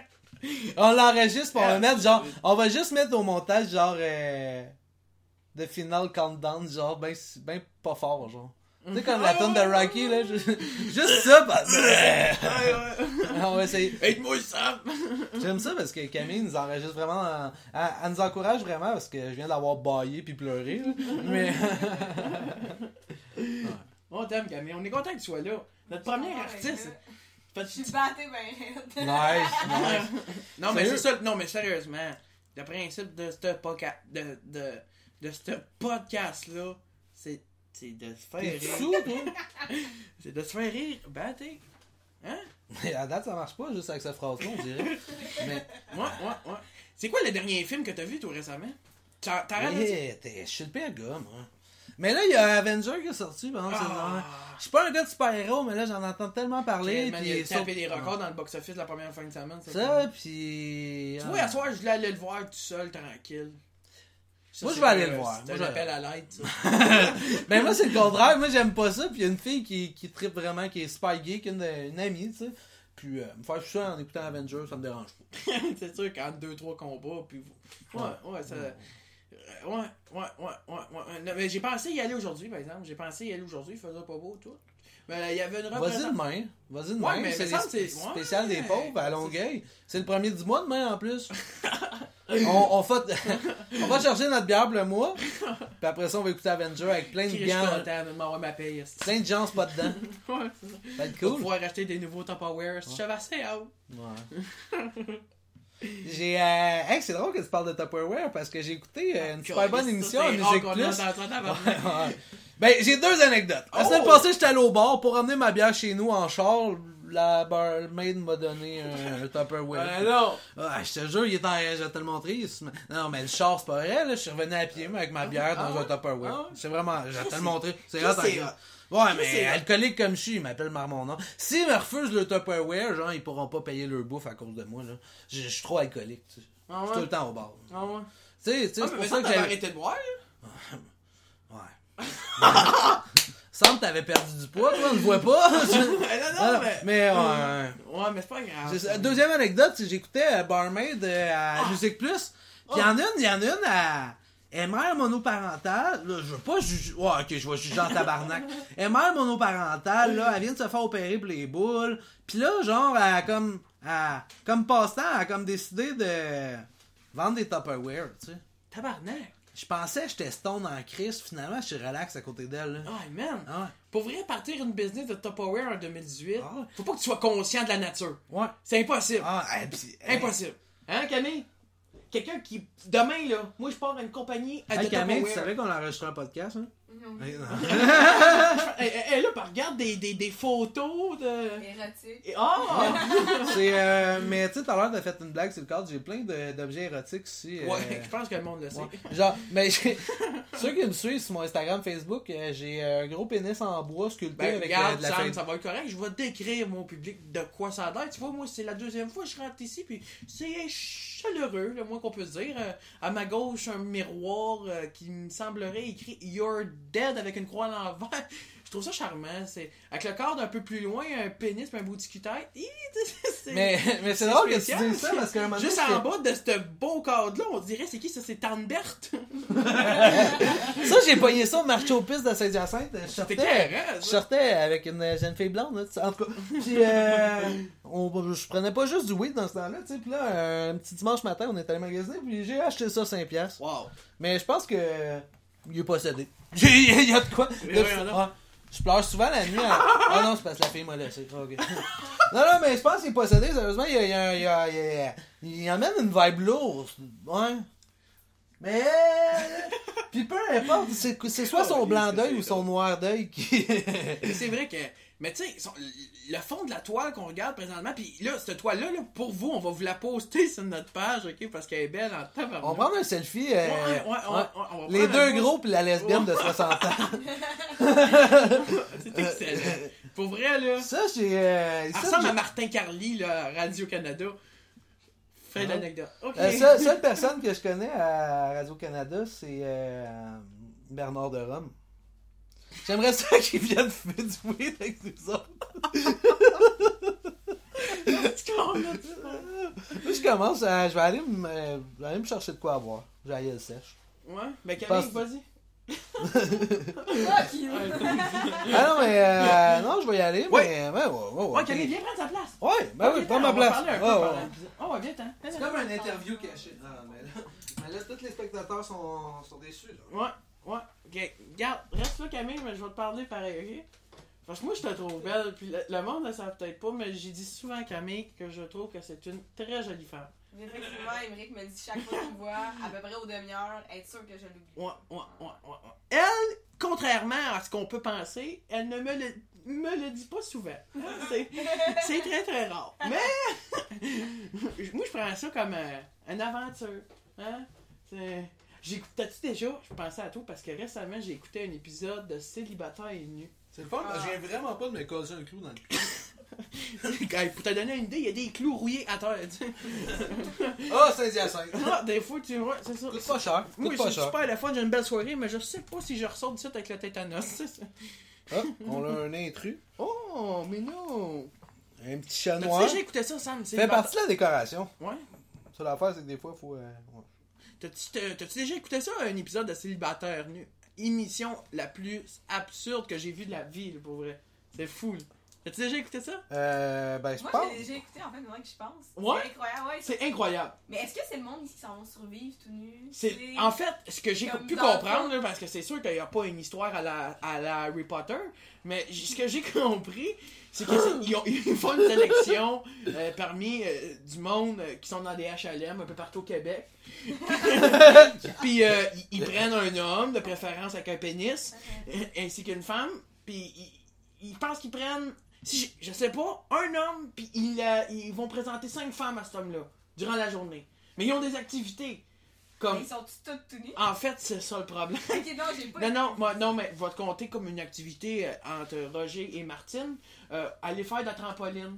on l'enregistre pour on va mettre genre. On va juste mettre au montage genre. Euh, de final countdown, genre ben, ben pas fort, genre. Tu sais, comme la tonne de Rocky, là. ju- Juste ça, parce On va essayer. Aide-moi, Sam! J'aime ça parce que Camille nous enregistre vraiment. en- Elle, elle nous encourage vraiment parce que je viens d'avoir baillé puis pleuré. là. Mais. On t'aime, Camille. On est content que tu sois là. Notre premier Ouais, artiste. Je suis batté ben nice, nice. Non, mais c'est ça. Non, mais sérieusement, le principe de ce podcast, de, de, de ce podcast-là, c'est, de se faire T'es rire. C'est de se faire rire. Battre. Hein? Mais à date, ça marche pas juste avec cette phrase-là, on dirait. Mais. Ouais, ouais, ouais. C'est quoi le dernier film que t'as vu, toi, récemment? T'as- t'es- je suis le pire gars, moi. Mais là, il y a Avenger qui est sorti pendant Ah. Je suis pas un gars de super-héros, mais là, j'en entends tellement parler. Puis il a tapé des records dans le box-office la première fin de semaine. Ça, Ça, puis. Tu vois, à soir, je voulais aller le voir tout seul, tranquille. Ça, Moi, je vais aller le voir. C'est Moi, un appel à l'aide. Ben, moi, c'est le contraire. Moi, j'aime pas ça. Puis, il y a une fille qui, qui tripe vraiment, qui est super geek, une, une amie, tu sais. Puis, euh, me faire ça en écoutant Avenger, ça me dérange pas. c'est sûr deux, trois combats, puis vous- Ouais, ouais, ça. euh, Ouais, ouais, ouais, ouais, ouais. Non, mais j'ai pensé y aller aujourd'hui, par exemple. J'ai pensé y aller aujourd'hui, il faisait pas beau, tout. Mais il y avait une Vas-y représentation. demain. Vas-y demain. Ouais, mais c'est les sp- spécial ouais. des pauvres à Longueuil. C'est le premier du mois demain en plus. on, on fait. On va chercher notre bière pour le mois. Puis après ça, on va écouter Avenger avec plein de m'avoir ma paye. Plein de gens, pas dedans. Ouais, ça. Va être cool. pouvoir acheter des nouveaux Tupperware. Je suis assez haut. Ouais. J'ai. Euh... hey, c'est drôle que tu parles de Tupperware parce que j'ai écouté euh, une super bonne émission à Musique Plus. Ouais. Ben, j'ai deux anecdotes. La Oh! semaine passée, j'étais allé au bar pour ramener ma bière chez nous en char. La barmaid m'a donné un, un Tupperware. Ouais, non. Ah, je te jure, il était en... je vais te le montrer. Non, mais le char, c'est pas vrai. Là. Je suis revenu à pied avec ma bière dans Ah un ouais? Tupperware. Ah? C'est vraiment. Je vais te le c'est- montrer. C'est gars. Ouais, mais alcoolique comme je suis, ils m'appellent par mon nom. S'ils me refusent le Tupperware, genre, ils pourront pas payer leur bouffe à cause de moi. là. Je je suis trop alcoolique. tu sais. Ah Je suis tout le temps au bar. Ah ouais? Tu sais, tu sais, Ah, c'est pour ça que j'ai. arrêté de boire, là? Semble que t'avais perdu du poids, toi, on ne voit pas. non, non, Ah, mais... mais ouais. Ouais, mais c'est pas grave. Ça. Deuxième anecdote, c'est j'écoutais euh, Barmaid euh, à Musique Plus. Puis il y en a une, il y en a une à. Elle mère monoparentale. Là, je veux pas juger. Ouais, ok, je vais juger en tabarnak. Elle mère monoparentale, là. Elle vient de se faire opérer pour les boules. Puis là, genre, elle a comme. elle- comme passe-temps, elle a comme décidé de vendre des Tupperware, tu sais. Tabarnak. Je pensais que j'étais stone en crise. Finalement, je suis relax à côté d'elle, là. Ah, man. Ah ouais. Pour vrai, partir une business de Tupperware en 2018, Ah faut pas que tu sois conscient de la nature. Ouais. C'est impossible. Ah, et puis- Impossible. Hein, Camille? Quelqu'un qui. Demain, là, moi, je pars à une compagnie à Hey, de Camille, tu savais qu'on enregistrait un podcast, hein? Non. Hey, là, elle regarde des, des, des photos de. Érotique. Et- Ah! C'est, euh, mais tu sais, tout à l'heure, t'as fait une blague sur le cadre. J'ai plein de- d'objets érotiques ici. euh, Ouais, je pense que le monde le sait. ouais. Genre, mais j'ai- ceux qui me suivent sur mon Instagram, Facebook, euh, j'ai un gros pénis en bois sculpté Ben, avec euh, regarde, de la Sam, ça va être correct. Je vais décrire mon public de quoi ça a l'air. Tu vois, moi, c'est la deuxième fois que je rentre ici, puis c'est chaleureux, le moins qu'on peut dire. Euh, à ma gauche, un miroir euh, qui me semblerait écrit You're dead avec une croix à l'envers. Je trouve ça charmant. C'est avec le cadre un peu plus loin, un pénis puis un bout de c'est- Mais, mais c'est drôle que tu dises ça parce qu'à un moment donné, Juste en bas de ce beau cadre-là, on dirait c'est qui ça? C'est Tanbert? Ça, j'ai pogné ça au marché aux pistes de Saint-Hyacinthe. Je sortais, carré, je sortais avec une jeune fille blonde, là, en tout cas. Puis, euh, on- je prenais pas juste du weed dans ce temps-là. Puis là, un petit dimanche matin, on est allé magasiner, puis j'ai acheté ça 5$. piastres. Wow. Mais je pense que. Il est possédé. Il y a de quoi. De-. Ah, je pleure souvent la nuit. en- Ah non, c'est parce que la fille m'a laissé. Ah, ok. Non, non, mais je pense qu'il est possédé. Sérieusement, il, y a- il, y a- il, y a- il, y a- il amène une vibe lourde. Ouais. Mais. Puis peu importe, c'est c'est soit son blanc d'œil ou son noir d'œil qui. Mais c'est vrai que. Mais tu sais, le fond de la toile qu'on regarde présentement, puis là, cette toile-là, là, pour vous, on va vous la poster sur notre page, ok? Parce qu'elle est belle en tabarnak. On va prendre un selfie. euh, Ouais, ouais, ouais, ouais. ouais, on va Les deux gros puis la lesbienne de Ouais. 60 ans. C'est excellent. Pour vrai, là. Ça, j'ai. euh, ça, ressemble à Martin Carly, là, Radio-Canada. Fin Ouais. d'anecdote. Ok. La seule, seule personne que je connais à Radio-Canada, c'est euh, Bernard de Rome. J'aimerais ça qu'il vienne fumer du weed avec nous autres. Je commence à. Je vais aller me, euh, je vais aller me chercher de quoi à boire. J'ai la gueule sèche. Ouais, mais Camille, vas-y. Ah non, mais. euh, non, je vais y aller, Ouais. mais. Ouais, ouais, ouais. Ouais. Camille, viens prendre sa place. Ouais, ben oui, prends ma on va place. un Ouais, ouais. Oh, ouais, viens, t'en. C'est comme une interview cachée. Ah, mais là, mais là, tous les spectateurs sont, sont déçus. Là. Ouais, ouais. Ok, regarde, reste là, Camille, mais je vais te parler pareil, ok? Parce que moi, je te trouve belle, puis le, le monde ne savent peut-être pas, mais j'ai dit souvent à Camille que je trouve que c'est une très jolie femme. Effectivement, Émeric me dit chaque fois qu'il voit, à peu près aux demi-heures, être sûr que je l'oublie. Ouais, ouais, ouais, ouais, ouais. Elle, contrairement à ce qu'on peut penser, elle ne me le, me le dit pas souvent. C'est, c'est très très rare. Mais, moi, je prends ça comme euh, une aventure. Hein? C'est... J'écoute- T'as-tu déjà, je pensais à tout parce que récemment j'ai écouté un épisode de Célibataire et nu. C'est le fun, je viens vraiment pas de me causer un clou dans le cul. Hey, Pour te donner une idée, il y a des clous rouillés à terre. tu sais. Ah, Saint-Hyacinthe. Ah, des fois, tu vois, c'est ça. Coûte pas cher. Moi, Coûte pas c'est cher. super le fun, j'ai une belle soirée, mais je sais pas si je ressors de ça avec le tétanos. c'est ça. Ah, on a un intrus. Oh, mais non! Un petit chat noir. déjà écouté ça, Sam? C'est fait partie de la décoration. Ouais. Ça, l'affaire, c'est que des fois, il faut. euh, ouais. T'as-tu t'as- t'as-tu déjà écouté ça, un épisode de Célibataire nu? Émission la plus absurde que j'ai vue de la vie, pour vrai. C'est fou. T'as-tu déjà écouté ça? Euh, ben, je Moi, pense. l'ai déjà écouté en fait, maintenant que je pense. Ouais? C'est incroyable, ouais. C'est incroyable. Mais est-ce que c'est le monde ici qui s'en vont survivre tout nu? C'est en fait ce que j'ai Comme pu dans le comprendre là, parce que c'est sûr qu'il n'y a pas une histoire à la, à la Harry Potter, mais j- ce que j'ai compris, c'est qu'ils ont- ils font une sélection euh, parmi euh, du monde euh, qui sont dans des HLM un peu partout au Québec. puis euh, ils, ils prennent un homme de préférence avec un pénis ainsi qu'une femme, puis ils, ils pensent qu'ils prennent si je, je sais pas un homme puis ils, euh, ils vont présenter cinq femmes à cet homme-là durant la journée. Mais ils ont des activités comme Ils sont tous tout nus? en fait, c'est ça le problème. Ok, non, j'ai pas. Non, non, moi, non, mais va te compter comme une activité euh, entre Roger et Martine. Euh, aller faire de la trampoline.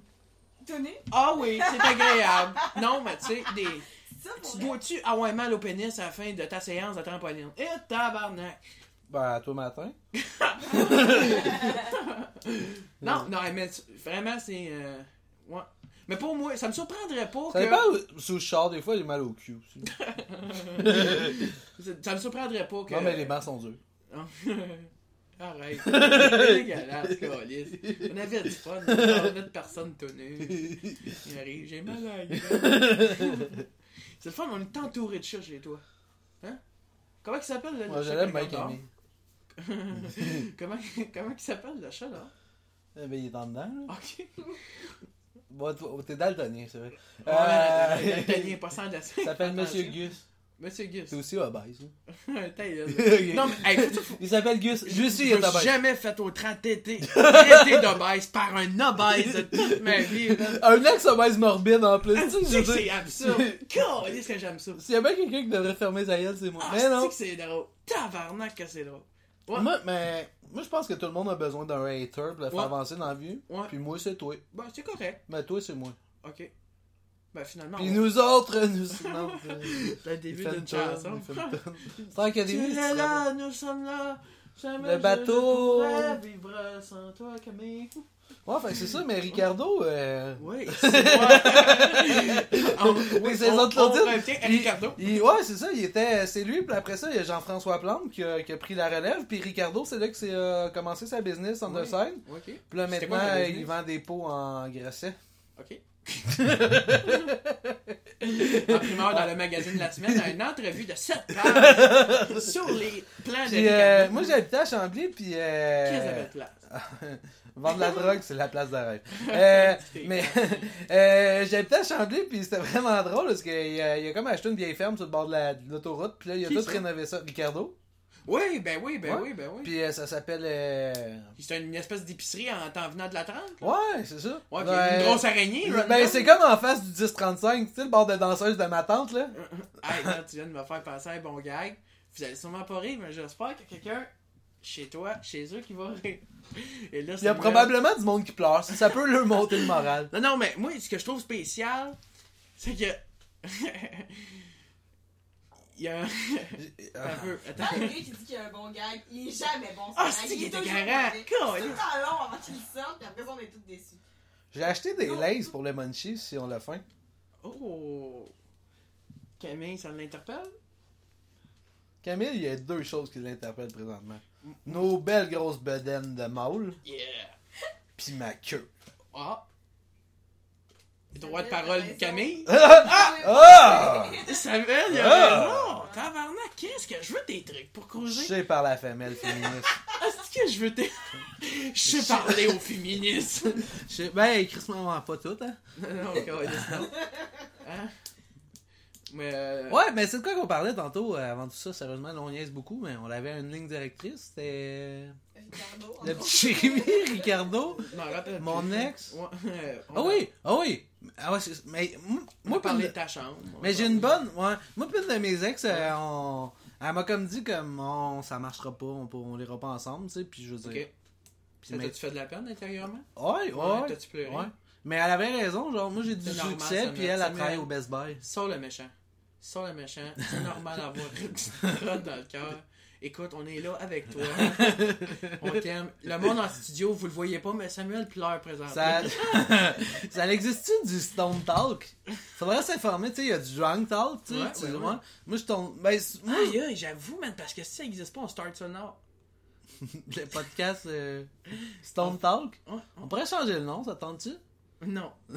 Tout nu? Ah oui, c'est agréable. non, mais tu sais, des... C'est ça pour tu dois-tu avoir mal au pénis à la fin de ta séance de trampoline? Et tabarnak! Ben, à toi matin. Non, non, mais vraiment, c'est... euh, Ouais. Mais pour moi, ça me surprendrait pas Ça que... dépend sous le char, des fois, j'ai mal au cul. Ça- me surprendrait pas que... Non, mais les bancs sont durs. Arrête. C'est dégueulasse, câlisse. On avait du fun. On parlait de personnes tonnées. Il arrive, j'ai mal à. C'est le fun, on est entouré de chats chez toi. Hein? Comment il s'appelle le, Moi, dort? Camille. comment, comment il s'appelle le chat là? Eh ben, il est en dedans, là. Ok. Bon, toi, t'es daltonien, c'est vrai. Ouais, Euh, Daltonien, pas sans dessin. Il s'appelle. Monsieur Gus. Monsieur Gus. C'est aussi obèse. hein. Ta gueule. Ok. non, mais hey, faut- Il s'appelle Gus. Je suis, il je est suis obèse. jamais fait autant téter, traiter d'obèse par un obèse de toute ma vie. là. Un ex-obèse morbide en plus. Ah, Tu sais, que c'est absurde. Que j'aime ça. S'il y a bien quelqu'un qui devrait fermer sa gueule, c'est moi. Ah, mais c'est non. que c'est drôle. Tabarnak que c'est drôle. Ouais. Moi, mais, moi, je pense que tout le monde a besoin d'un hater pour le faire Ouais. avancer dans la vie. Ouais. Puis moi, c'est toi. Bah, c'est correct. Mais toi, c'est moi. Ok. Ben, finalement. Puis on- nous autres, nous. Non, euh, C'est le début fait d'une une tonne, chanson. il fait une tonne. Tant qu'il y a des Tu es là, nous sommes là. Jamais Le je bateau. pourrais vivre sans toi, Camille. Ouais, fait c'est ça, mais Ricardo. Euh... Oui, c'est Oui, c'est on- les autres on revient à Il- Ricardo. il- ouais, c'est ça, il était, c'est lui, puis après ça, il y a Jean-François Plante qui a, qui a pris la relève, puis Ricardo, c'est là que c'est euh, commencé sa business Ouais. side. Ok. Puis là, maintenant, quoi il vend des pots en grasset. Ok. en primeur dans le magazine de la semaine, une entrevue de 7 pages sur les plans de Puis, euh, moi, j'habitais à Chambly, puis. Euh, Qu'est-ce que Vendre la drogue, c'est la place de rêve. Euh, mais euh, j'habitais à Chambly, puis c'était vraiment drôle parce qu'il a, il a comme acheté une vieille ferme sur le bord de la- de l'autoroute, puis là, il a Qui tout ça? rénové ça. Ricardo. Oui, ben oui, ben Ouais. oui, ben oui. Puis euh, ça s'appelle. euh, C'est une espèce d'épicerie en t'en venant de la 30. Ouais, c'est ça. Ouais, Ouais. une grosse araignée. Ben, random. c'est comme en face du 1035, tu sais, le bord de danseuse de ma tante, là. Hey, là, tu viens de me faire passer un bon gag. Vous allez sûrement pas rire, mais j'espère qu'il y a quelqu'un chez toi, chez eux, qui va rire. Et là, Il y a probablement du monde qui pleure. Ça peut leur monter le moral. Non, non, mais moi, ce que je trouve spécial, c'est que. Il y a un. Attends un peu, attends. Ah, le gars qui dit qu'il y a un bon gag, il est jamais bon. Ah, ce c'est gag. qu'il est toujours mauvais. C'est tout Caliste. le temps long avant qu'il sorte, puis après ça, on est tous déçus. J'ai acheté des lays pour le munchies si on l'a faim. Oh! Camille, ça l'interpelle? Camille, il y a deux choses qui l'interpellent présentement. Nos belles grosses bedaines de mâle, Yeah! pis ma queue. Ah! Droit de parole de Camille? Ah! Samuel, il a Ah! raison! Tabarnak, qu'est-ce que je veux des trucs pour causer? Touché par la femelle féministe. Est-ce que je veux des. Je sais parler aux féministes! Je sais- Ben, Chris pas tout, hein. non, câlisse, non. Hein? Mais. euh, Ouais, mais c'est de quoi qu'on parlait tantôt euh, avant tout ça? Sérieusement, là, on niaise beaucoup, mais on avait une ligne directrice. C'était. Ricardo, Le on- petit Jérémy Ricardo. rappelle Mon plus. ex? Ouais, euh, Ah a- oui, ah oui. Ah ouais, mais moi, a puis de ta chambre. Mais j'ai une bonne. Ouais. Moi, puis une de mes ex, euh, on- elle m'a comme dit comme on, ça marchera pas, on, on l'ira pas ensemble, tu sais. Puis je veux dire. Ok. Puis Ça mais- t'a-tu fait de la peine intérieurement? Ouais, ouais. ouais. T'as-tu pleuré? Ouais. Mais elle avait raison, genre, moi j'ai du succès, puis elle, me- travaille au Best Buy. Sors le méchant. Sors le méchant. C'est normal d'avoir une petite crotte dans le cœur. Écoute, on est là avec toi. on t'aime. Le monde en studio, vous le voyez pas, mais Samuel pleure présentement. Ça, ça existe-tu du Stone Talk? Faudrait s'informer, tu sais, il y a du Drunk Talk, tu sais. Ouais, tu- ouais, ouais. Moi, je tombe. Ben, moi, j'avoue, man, parce que si ça existe pas, on start now. le podcast euh, Stone Talk. On pourrait changer le nom, ça te tente-tu? Non.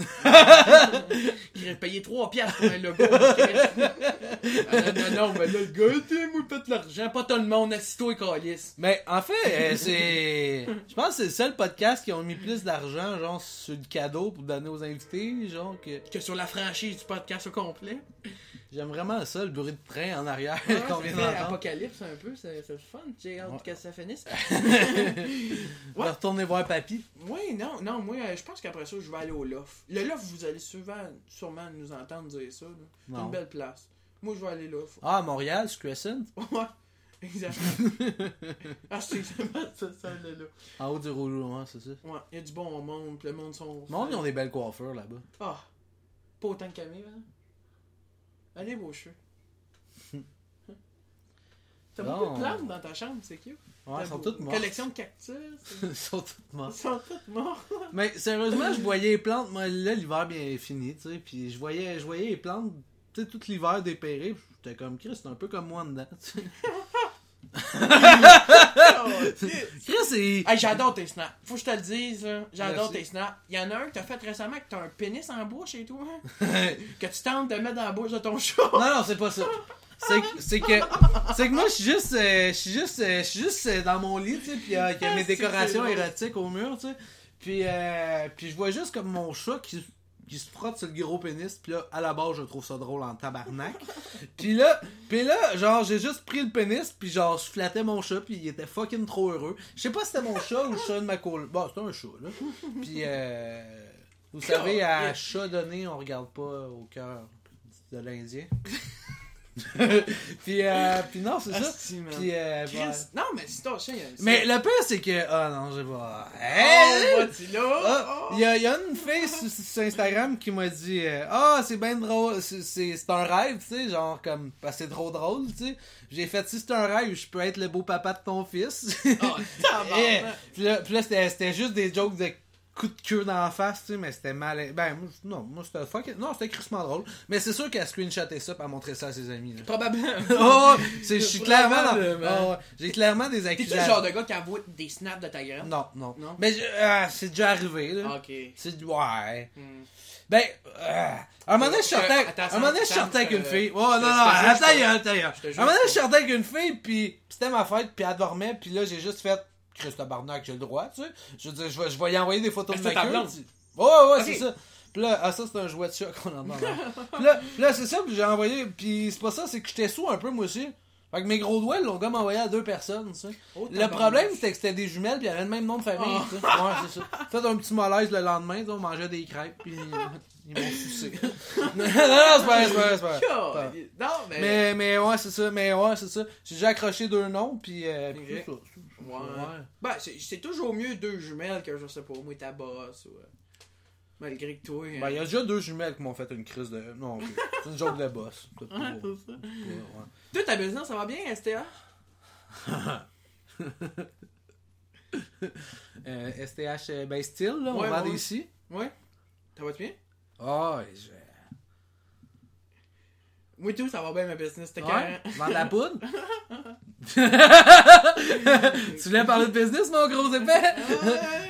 Il aurait payé 3 piastres pour un logo. Ah, non, non, mais là, le gars, t'es moi, pète l'argent. Pas tout le monde, assis-toi et calice. Mais en fait, euh, c'est. Je pense que c'est le seul podcast qui ont mis plus d'argent, genre, sur le cadeau pour donner aux invités. Genre, que. Que sur la franchise du podcast au complet. J'aime vraiment ça, le bruit de train en arrière Ouais, qu'on vient. Apocalypse un peu, c'est c'est le fun. J'ai hâte Ouais. que ça finisse. On va retourner voir Papy. Oui, non, non, moi, euh, je pense qu'après ça, je vais aller au Loft. Le Loft, vous allez souvent, sûrement nous entendre dire ça. C'est une belle place. Moi, je vais aller là. Ah, à Montréal, Crescent, Ouais, exactement. ah, c'est exactement ça, ça, là, là. en haut du rouleau, ouais, c'est ça. Ouais, il y a du bon monde, le monde sont. Le monde, ils ont des belles coiffures là-bas. Ah, pas autant que Camille, hein? Allez, vos cheveux. T'as beaucoup de plantes dans ta chambre, c'est cute. Ouais, ils sont beau- toutes mortes. Collection de cactus. Ils sont toutes mortes. Ils sont toutes morts. Mais sérieusement, je voyais les plantes, moi là l'hiver bien fini, tu sais, puis je voyais, je voyais les plantes, tu sais, tout l'hiver dépéré, puis j'étais comme Chris, c'est un peu comme moi dedans, tu sais. Chris, c'est. Hey, j'adore tes snaps. Faut que je te le dise, là. J'adore tes snaps. Il y en a un que t'as fait récemment que t'as un pénis en bouche et tout, hein? que tu tentes de mettre dans la bouche de ton chat. Non, non, c'est pas ça. C'est que, c'est que, moi, je suis juste, euh, je suis juste, euh, je suis juste euh, dans mon lit, tu sais, puis qu'il y a mes décorations érotiques au mur, tu sais. Puis, puis je vois juste comme mon chat qui, qui se frotte sur le gros pénis, puis là, à la base, je trouve ça drôle en tabarnak. puis là, puis là, genre, j'ai juste pris le pénis, puis genre, je flattais mon chat, puis il était fucking trop heureux. Je sais pas si c'était mon chat ou le chat de ma coloc. Bon, c'était un chat, là. Puis, euh, vous savez, à chat donné, on regarde pas au cœur de l'Indien. puis, euh, puis non, c'est ça. Puis, euh, Chris, non, mais c'est ton chien. Mais le pire, c'est que. Ah non, j'ai pas. Oh, Hey! Ah, Oh. Il y, a, il y a une fille sur, sur Instagram qui m'a dit euh, Ah, c'est bien drôle, c'est- un rêve, tu sais, genre comme. Parce que c'est trop drôle, tu sais. J'ai fait si c'est un rêve, je peux être le beau papa de ton fils. Oh, tabarnak. puis là, puis là, c'était c'était juste des jokes de coups de queue dans la face, tu sais, mais c'était mal. Ben, non, moi, c'était fucking. Non, c'était crissement drôle. Mais c'est sûr qu'elle a screenshoté ça pour montrer ça à ses amis. Là. Probablement. Oh, c'est- je suis clairement dans. Oh. J'ai clairement des T'es-tu accusations. le genre de gars qui avoue des snaps de ta graine? Non, non. Non? Mais ah, c'est déjà arrivé, là. Ok. C'est ouais. Hmm. Ben, euh, à un moment donné, je sortais, Euh, à un moment donné, je sortais avec une fille. Oh, non, non, te attends, attends, À un moment donné, je sortais avec une fille, puis c'était ma fête, puis elle dormait, puis là, j'ai juste fait, Chris tabarnak, j'ai le droit, tu sais. Je veux dire, je vais, je vais y envoyer des photos de ma queue. tu- Ouais, ouais, c'est ça. Puis là, ah, ça, c'est un jouet de chat qu'on entend. là. puis là, là c'est ça, puis j'ai envoyé, puis c'est pas ça, c'est que j'étais sous un peu, moi aussi. Fait que mes gros doigts, ils l'ont comme envoyé à deux personnes, tu sais. Oh, Le problème, c'était que c'était des jumelles, puis il y avait le même nom de famille. Oh. tu sais. Ouais, c'est ça. Fait un petit malaise le lendemain, on mangeait des crêpes, puis ils m'ont sucé. non, non, c'est pas vrai, c'est pas vrai, c'est pas Non, mais. Mais, mais ouais, c'est ça, mais ouais, c'est ça. J'ai déjà accroché deux noms, puis. Euh, puis. Ouais. Ouais. Ben, c'est toujours mieux deux jumelles que, je sais pas, moi, ta bosse ou. euh, Malgré que toi. Ben, il y a déjà deux jumelles qui m'ont fait une crise de. Non, c'est une joke de boss. Peut-être pas- Ouais, c'est ça. pas- ouais. Toi, ta business, ça va bien, STA? Euh, STH, euh, ben, style, là, on Ouais, vend ouais. des scies. Ouais. Ça va bien? Ah, je. Moi, tout, ça va bien, ma business. C'était Ouais, de la poudre? tu voulais parler de business, mon gros épais?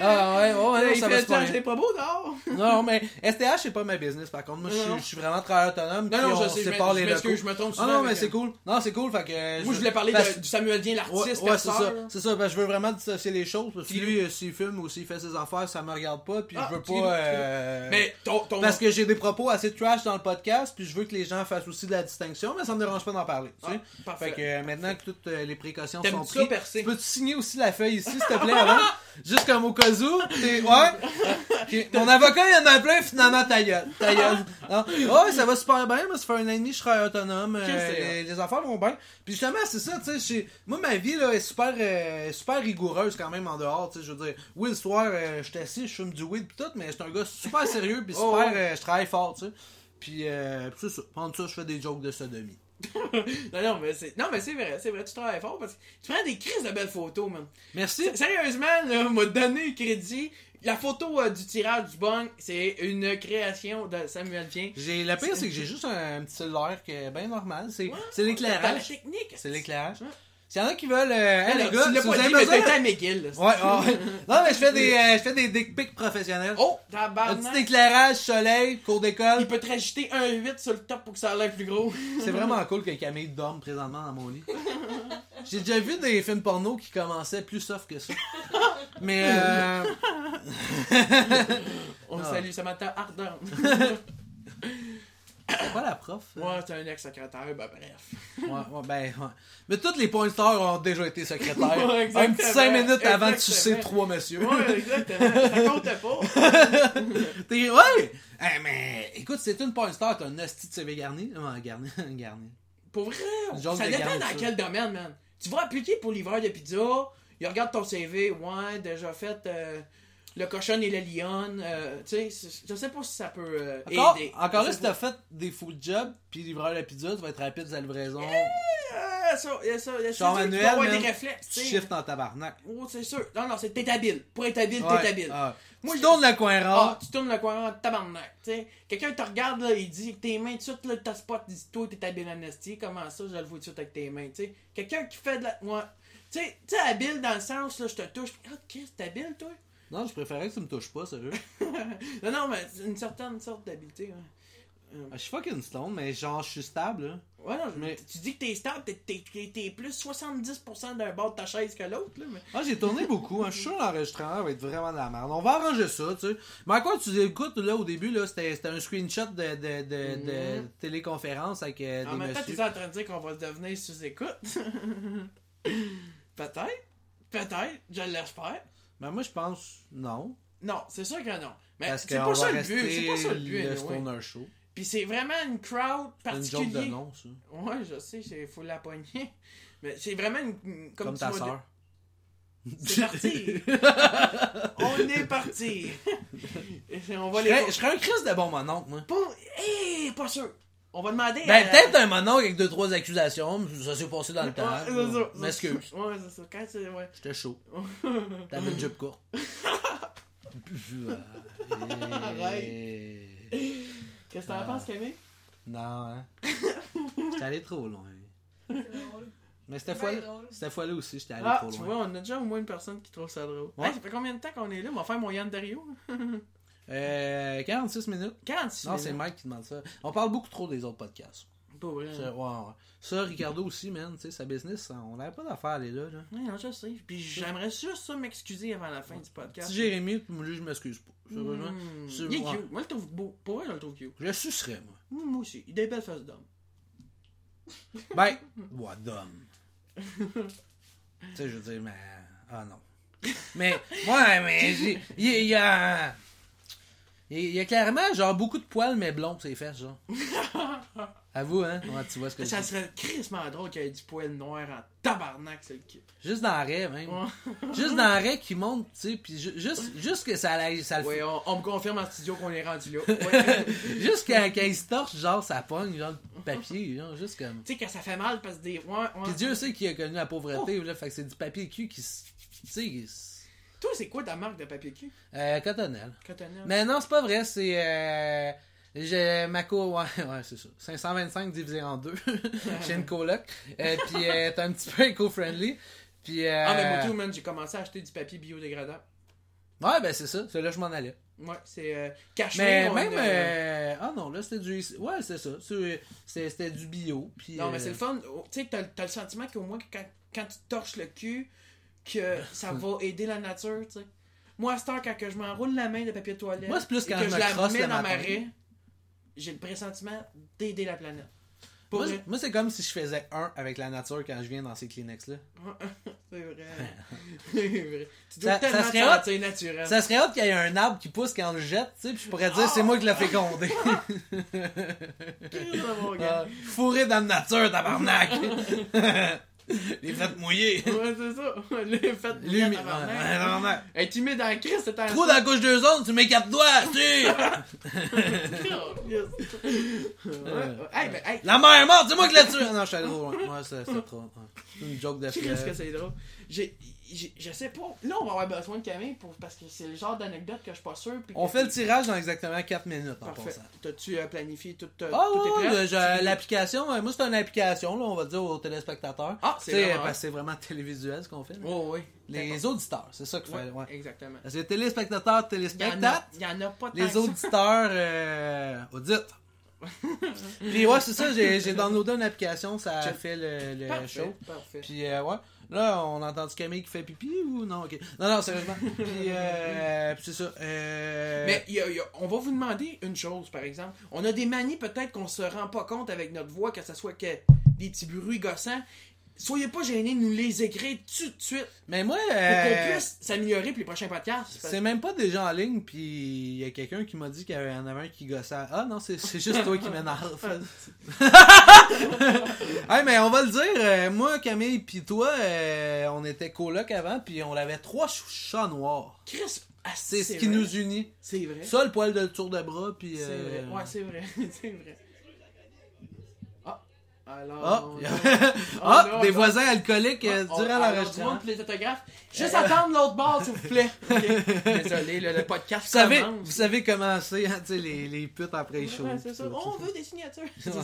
Ah ouais, ouais, ouais, non, il ça va c'est pas beau, dehors. Non, mais STH, c'est pas ma business, par contre. Moi, je suis- Non. je suis vraiment travailleur autonome. Non, non, on je sais, je sépare les m'excuse, locaux. je me trompe Ah non, mais c'est cool. Non, c'est cool, fait que... Moi, je voulais parler de- du Samuel Dien, l'artiste, Ouais, ouais, c'est ça. C'est ça, parce que je veux vraiment dissocier les choses. Parce que lui, s'il filme ou s'il fait ses affaires, ça me regarde pas. Puis Ah, je veux tu- pas. euh, Mais ton. ton... Parce que j'ai des propos assez trash dans le podcast. Puis je veux que les gens fassent aussi de la distinction. Mais ça me dérange pas d'en parler. Tu sais. Ah, parfait. Fait que euh, maintenant que toutes euh, les précautions sont prises, percer? tu peux-tu signer aussi la feuille ici, s'il te plaît, avant? Juste comme au cas où. T'es- Ouais. Ok. Mon avocat, il en a plein, finalement, ta gueule. Ta gueule. Ouais, ça va super bien. Moi, ça fait un an et demi, je travaille autonome. euh, les, les affaires vont bien. Puis justement, c'est ça, tu sais. Moi, ma vie, là, est super, super rigoureuse quand même en dehors, tu sais. Je veux dire, oui, le soir, je suis assis, je fume du weed pis tout, mais c'est un gars super sérieux pis super, Oh, ouais. euh, je travaille fort, tu sais. Puis, euh, c'est ça. Pendant ça, je fais des jokes de sodomie. Non, non, mais c'est. Non, mais c'est vrai, c'est vrai, tu travailles fort parce que tu prends des crises de belles photos, man. Merci. Sérieusement, là, m'a donné crédit. La photo euh, du tirage du bong, c'est une création de Samuel Dien. J'ai, le pire, c'est que j'ai juste un, un petit cellulaire qui est bien normal. C'est, Ouais, c'est T'as la l'éclairage. technique. C'est l'éclairage. Ouais. S'il y en a qui veulent. euh, hey, les gars, tu l'as si pas dit, mais t'étais à McGill. là. Ouais, ouais. Non, mais je fais des, euh, je fais des dick pics professionnels. Oh, Un petit éclairage, soleil, cours d'école. Il peut te rajouter un 8 sur le top pour que ça a l'air plus gros. C'est vraiment cool que Camille dorme présentement dans mon lit. J'ai déjà vu des films porno qui commençaient plus soft que ça. Mais euh, On Ah. salue, Samantha Ardern. C'est pas la prof. ouais, c'est un ex-secrétaire, ben bref. Ouais, ouais, ben, ouais. Mais toutes les porn stars ont déjà été secrétaires. Ouais, un petit 5 minutes avant de sucer trois messieurs. Ouais, exactement. Ça comptait pas. T'es, ouais! Eh, mais écoute, c'est une porn star, t'as un hostie de CV garni. Non, garni. garni. Pour vrai, Genre ça dépend dans quel domaine, man. Tu vas appliquer pour livreur de pizza, il regarde ton CV, ouais, déjà fait euh, le cochon et le lion, euh, tu sais, je sais pas si ça peut euh, Encore, aider. encore là, si t'as fait des full jobs, puis livreur de pizza, tu vas être rapide sur la livraison. pas. Ah, ça, ça, y a ça. Genre C'est sûr qu'il manuel, avoir des réflexes, tu shift en tabarnak. Oh, c'est sûr. Non, non, c'est t'es habile. Pour être habile, Ouais, t'es habile. ah. Moi, tu je- tournes le coin Ah, rare. tu tournes le coin en tabarnak, tu sais. Quelqu'un te regarde, là, il dit tes mains, tout de suite, t'as spot, dit, toi, t'es habile en. Comment ça, je le vois tout de suite avec tes mains, tu sais? Quelqu'un qui fait de la. Ouais. Tu sais, habile dans le sens, là, je te touche. Ah, qu'est-ce t'es habile, toi? Non, je préférais que tu me touches pas, sérieux. non, non, mais c'est une certaine sorte d'habileté, ouais. Ah, Je suis fucking stone, mais genre, je suis stable, là. Ouais, non, Mais- tu dis que t'es stable, t'es, plus 70% d'un bord de ta chaise que l'autre, là, mais. Moi, j'ai tourné beaucoup. Hein. Je suis sûr que l'enregistrement va être vraiment de la merde. On va arranger ça, tu sais. Mais à quoi tu écoutes, là, au début, là, c'était un screenshot de, de, de, de Mhm. téléconférence avec euh, En des même temps, t'es en train de dire qu'on va devenir sous-écoute. Peut-être. Peut-être. Je l'espère. Mais moi, je pense non. Non, c'est sûr que non. Mais c'est pas ça le but. C'est pas ça le but. le Show. Puis c'est vraiment une crowd C'est une joke de particulière. nom, ça. Ouais, je sais, il faut la pogner. Mais c'est vraiment une. Comme, ta sœur. C'est parti. On est parti. On va Je les. serais, je serais un Christ de bon mononcle, moi. Pas... Hé, pas sûr. On va demander. Ben, à- peut-être un mononcle avec deux, trois accusations. mais Ça s'est passé dans le temps. Ouais, c'est ça, c'est M'excuse. Ouais, c'est ça. Quand c'est. Ouais. J'étais chaud. T'avais une jupe courte. Arrête. Qu'est-ce que t'en Ah. penses, Camille? Non, hein. J'étais allé trop loin. C'est drôle. Mais cette Ben fois-là, cette fois-là aussi, j'étais allé Ah, trop tu loin. vois, on a déjà au moins une personne qui trouve ça drôle. Ouais. Hey, ça fait combien de temps qu'on est là? On va faire mon Yann Dario. Euh, 46 minutes. 46 Non, c'est. Mike qui demande ça. On parle beaucoup trop des autres podcasts. Pas vrai. Ouais, ouais. Ça, Ricardo aussi, man, tu sais, sa business, ça, on n'avait pas d'affaire à aller là, là. Ouais, non, je sais. Puis j'aimerais juste ça m'excuser avant la fin du podcast. Si Jérémy, puis moi, je m'excuse pas. Sérieusement. Hmm. C'est- Il est ouais. cute. Moi, je le trouve beau. Pour vrai, je le trouve cute. Je le sucerais, moi. Moi, moi aussi. Il a des belles faces d'homme. Ben, ouais, d'homme. tu sais, je veux dire, mais. Ah non. Mais, ouais, mais, j'ai- il y, a- il y a. Il y a clairement, genre, beaucoup de poils, mais blonds, sur ses fesses, genre. Avoue, hein? Ouais, tu vois ce que je Ça dis. serait crissement drôle qu'il y ait du poil noir en tabarnak, c'est le cul. Juste dans l'arrêt, même. Juste dans l'arrêt qui monte, tu sais, puis ju- juste, juste que ça, aille- ça le fait. on, on me confirme en studio qu'on est rendu là. Ouais. Juste quand, quand il se torche, genre, ça pogne, genre, le papier, genre, juste comme. tu sais, quand ça fait mal parce que des. Ouais, ouais. Puis Dieu sait qu'il a connu la pauvreté, là, fait que c'est du papier cul qui se. Tu sais, qui se- Toi, c'est quoi ta marque de papier cul? Euh. Cotonnelle? Mais non, c'est pas vrai, c'est. Euh, j'ai ma co. Ouais, ouais, c'est ça. 525 divisé en deux. j'ai une coloc. Euh, puis euh, t'es un petit peu éco-friendly. Puis. Euh, Ah, mais moi, tout, man, j'ai commencé à acheter du papier biodégradable. Ouais, ben c'est ça. C'est là que je m'en allais. Ouais, c'est euh, cachemire. Mais même. euh, Ah non, là, c'était du. Ouais, c'est ça. C'est- C'était du bio. Puis, Non, mais c'est le fun. Tu sais, t'as, t'as le sentiment qu'au moins, quand, quand tu torches le cul, que ça va aider la nature, tu sais. Moi, à cette heure, quand que je m'enroule la main de papier de toilette, Moi, et que je la mets dans ma raie, j'ai le pressentiment d'aider la planète. Pour Moi, c'est- moi, c'est comme si je faisais un avec la nature quand je viens dans ces Kleenex-là. c'est vrai. c'est vrai. Tu dois Ça- tellement ça te serait hot. sentir naturel. Ça serait hâte qu'il y ait un arbre qui pousse quand on le jette, tu sais, puis je pourrais dire c'est moi qui l'ai fécondé. Ah, gars. fourré dans la nature, tabarnak! Les fêtes mouillées. Ouais, c'est ça. Les fêtes Lui, mouillées, mais- tabarnak. Hey, tu mets dans le Christ, c'est un Trou dans la couche deux ondes, tu mets quatre doigts, tu. Hey, mais, hey, La mère est morte, c'est moi qui l'ai tué! Non, je suis allé trop loin. Ouais, c'est trop. C'est une joke de Tu sais qu'est-ce que c'est drôle? J'ai- je sais pas. Là, on va avoir besoin de Camille pour, parce que c'est le genre d'anecdote que je suis pas sûr. puis On fait le tirage dans exactement 4 minutes en Parfait. passant. T'as-tu euh, planifié tout, euh, Ah tout ouais, est prêt? ouais, j'ai- Tu- l'application, euh, moi c'est une application, là, on va dire aux téléspectateurs. Ah, c'est vraiment... parce que c'est vraiment télévisuel ce qu'on fait. Oh, oui. Les auditeurs, c'est ça qu'il Ouais, fait. Ouais. Exactement. Parce que les téléspectateurs, Il y, en a, téléspectateurs, il y en a pas tant les auditeurs, euh, audites. Puis ouais, c'est ça, j'ai downloadé une application, ça Check. fait le, le Parfait, show. Parfait. Puis euh, ouais, là on a entendu Camille qui fait pipi ou non, ok. Non, non, sérieusement. Puis, euh, puis c'est ça. Euh... Mais y a- y a- on va vous demander une chose, par exemple. On a des manies peut-être qu'on se rend pas compte avec notre voix, que ce soit que des petits bruits gossants. Soyez pas gênés de nous les écrire tout de suite Mais moi, pour euh, qu'on puisse s'améliorer pour les prochains podcasts. C'est même pas des gens en ligne, puis il y a quelqu'un qui m'a dit qu'il y en avait un qui gossait. Ah non, c'est juste toi qui m'énerve. hey, mais on va le dire, euh, moi, Camille, puis toi, euh, on était coloc avant, puis on avait trois ch- chats noirs. Chris, ah, C'est ce qui nous unit. C'est vrai. Ça, le poil de tour de bras, puis. C'est euh, vrai. Ouais, c'est vrai. c'est vrai. Alors. Oh, non, des non. voisins alcooliques euh, On- durant l'enregistrement. les autographes. Juste attendre l'autre bord, s'il vous plaît. Ok. Désolé, le, le podcast Vous savez, commence. vous savez comment c'est, hein, tu sais, les, les putes après les shows. Ouais, c'est ça. tout On veut des signatures. C'est ça.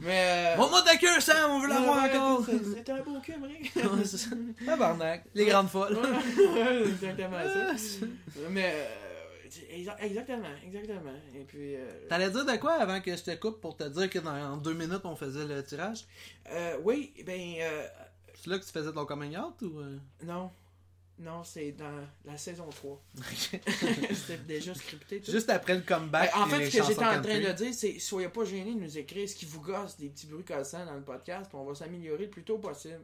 Mais. euh, Montre-moi ta queue, Sam, on veut la voir ouais, encore. c'est- C'est un beau cul, Rick. Ouais, c'est ça. Tabarnak, les grandes folles. Ouais, exactement ça. Mais. euh, Exactement, exactement. Et puis. euh, T'allais dire de quoi avant que je te coupe pour te dire que dans en deux minutes on faisait le tirage? euh, oui, ben. euh, C'est là que tu faisais ton coming out ou. non. Non, c'est dans la saison 3. C'était déjà scripté. tout. Juste après le comeback. Ben, en fait, ce que j'étais en train de dire, c'est soyez pas gênés de nous écrire ce qui vous gosse, des petits bruits cassants dans le podcast, puis on va s'améliorer le plus tôt possible.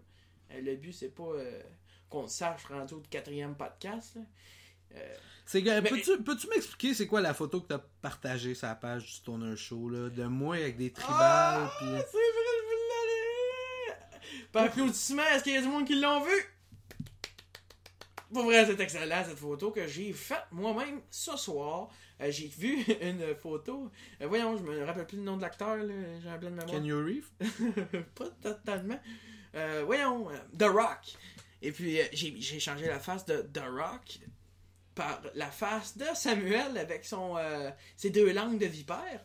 Le but, c'est pas qu'on sache rendu au quatrième podcast. là. Euh, C'est Mais- Peux-tu m'expliquer c'est quoi la photo que t'as partagée sur la page du Stoner Show là, de moi avec des tribales Ah, puis. c'est vrai, aller. Par applaudissement, est-ce qu'il y a du monde qui l'ont vu? Pour vrai, c'est excellent cette photo que j'ai faite moi-même ce soir. Euh, j'ai vu une photo. Euh, voyons, je me rappelle plus le nom de l'acteur, là. j'ai un blanc de mémoire. Can you reef? pas totalement. Euh, voyons, The Rock. Et puis, j'ai changé la face de The Rock par la face de Samuel avec son euh, ses deux langues de vipère.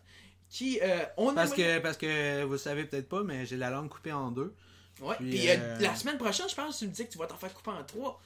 Qui, euh, on Parce aimerait- que, parce que vous le savez peut-être pas, mais j'ai la langue coupée en deux. Ouais, Puis, puis, euh, euh, la semaine prochaine, je pense que tu me dis que tu vas t'en faire couper en trois.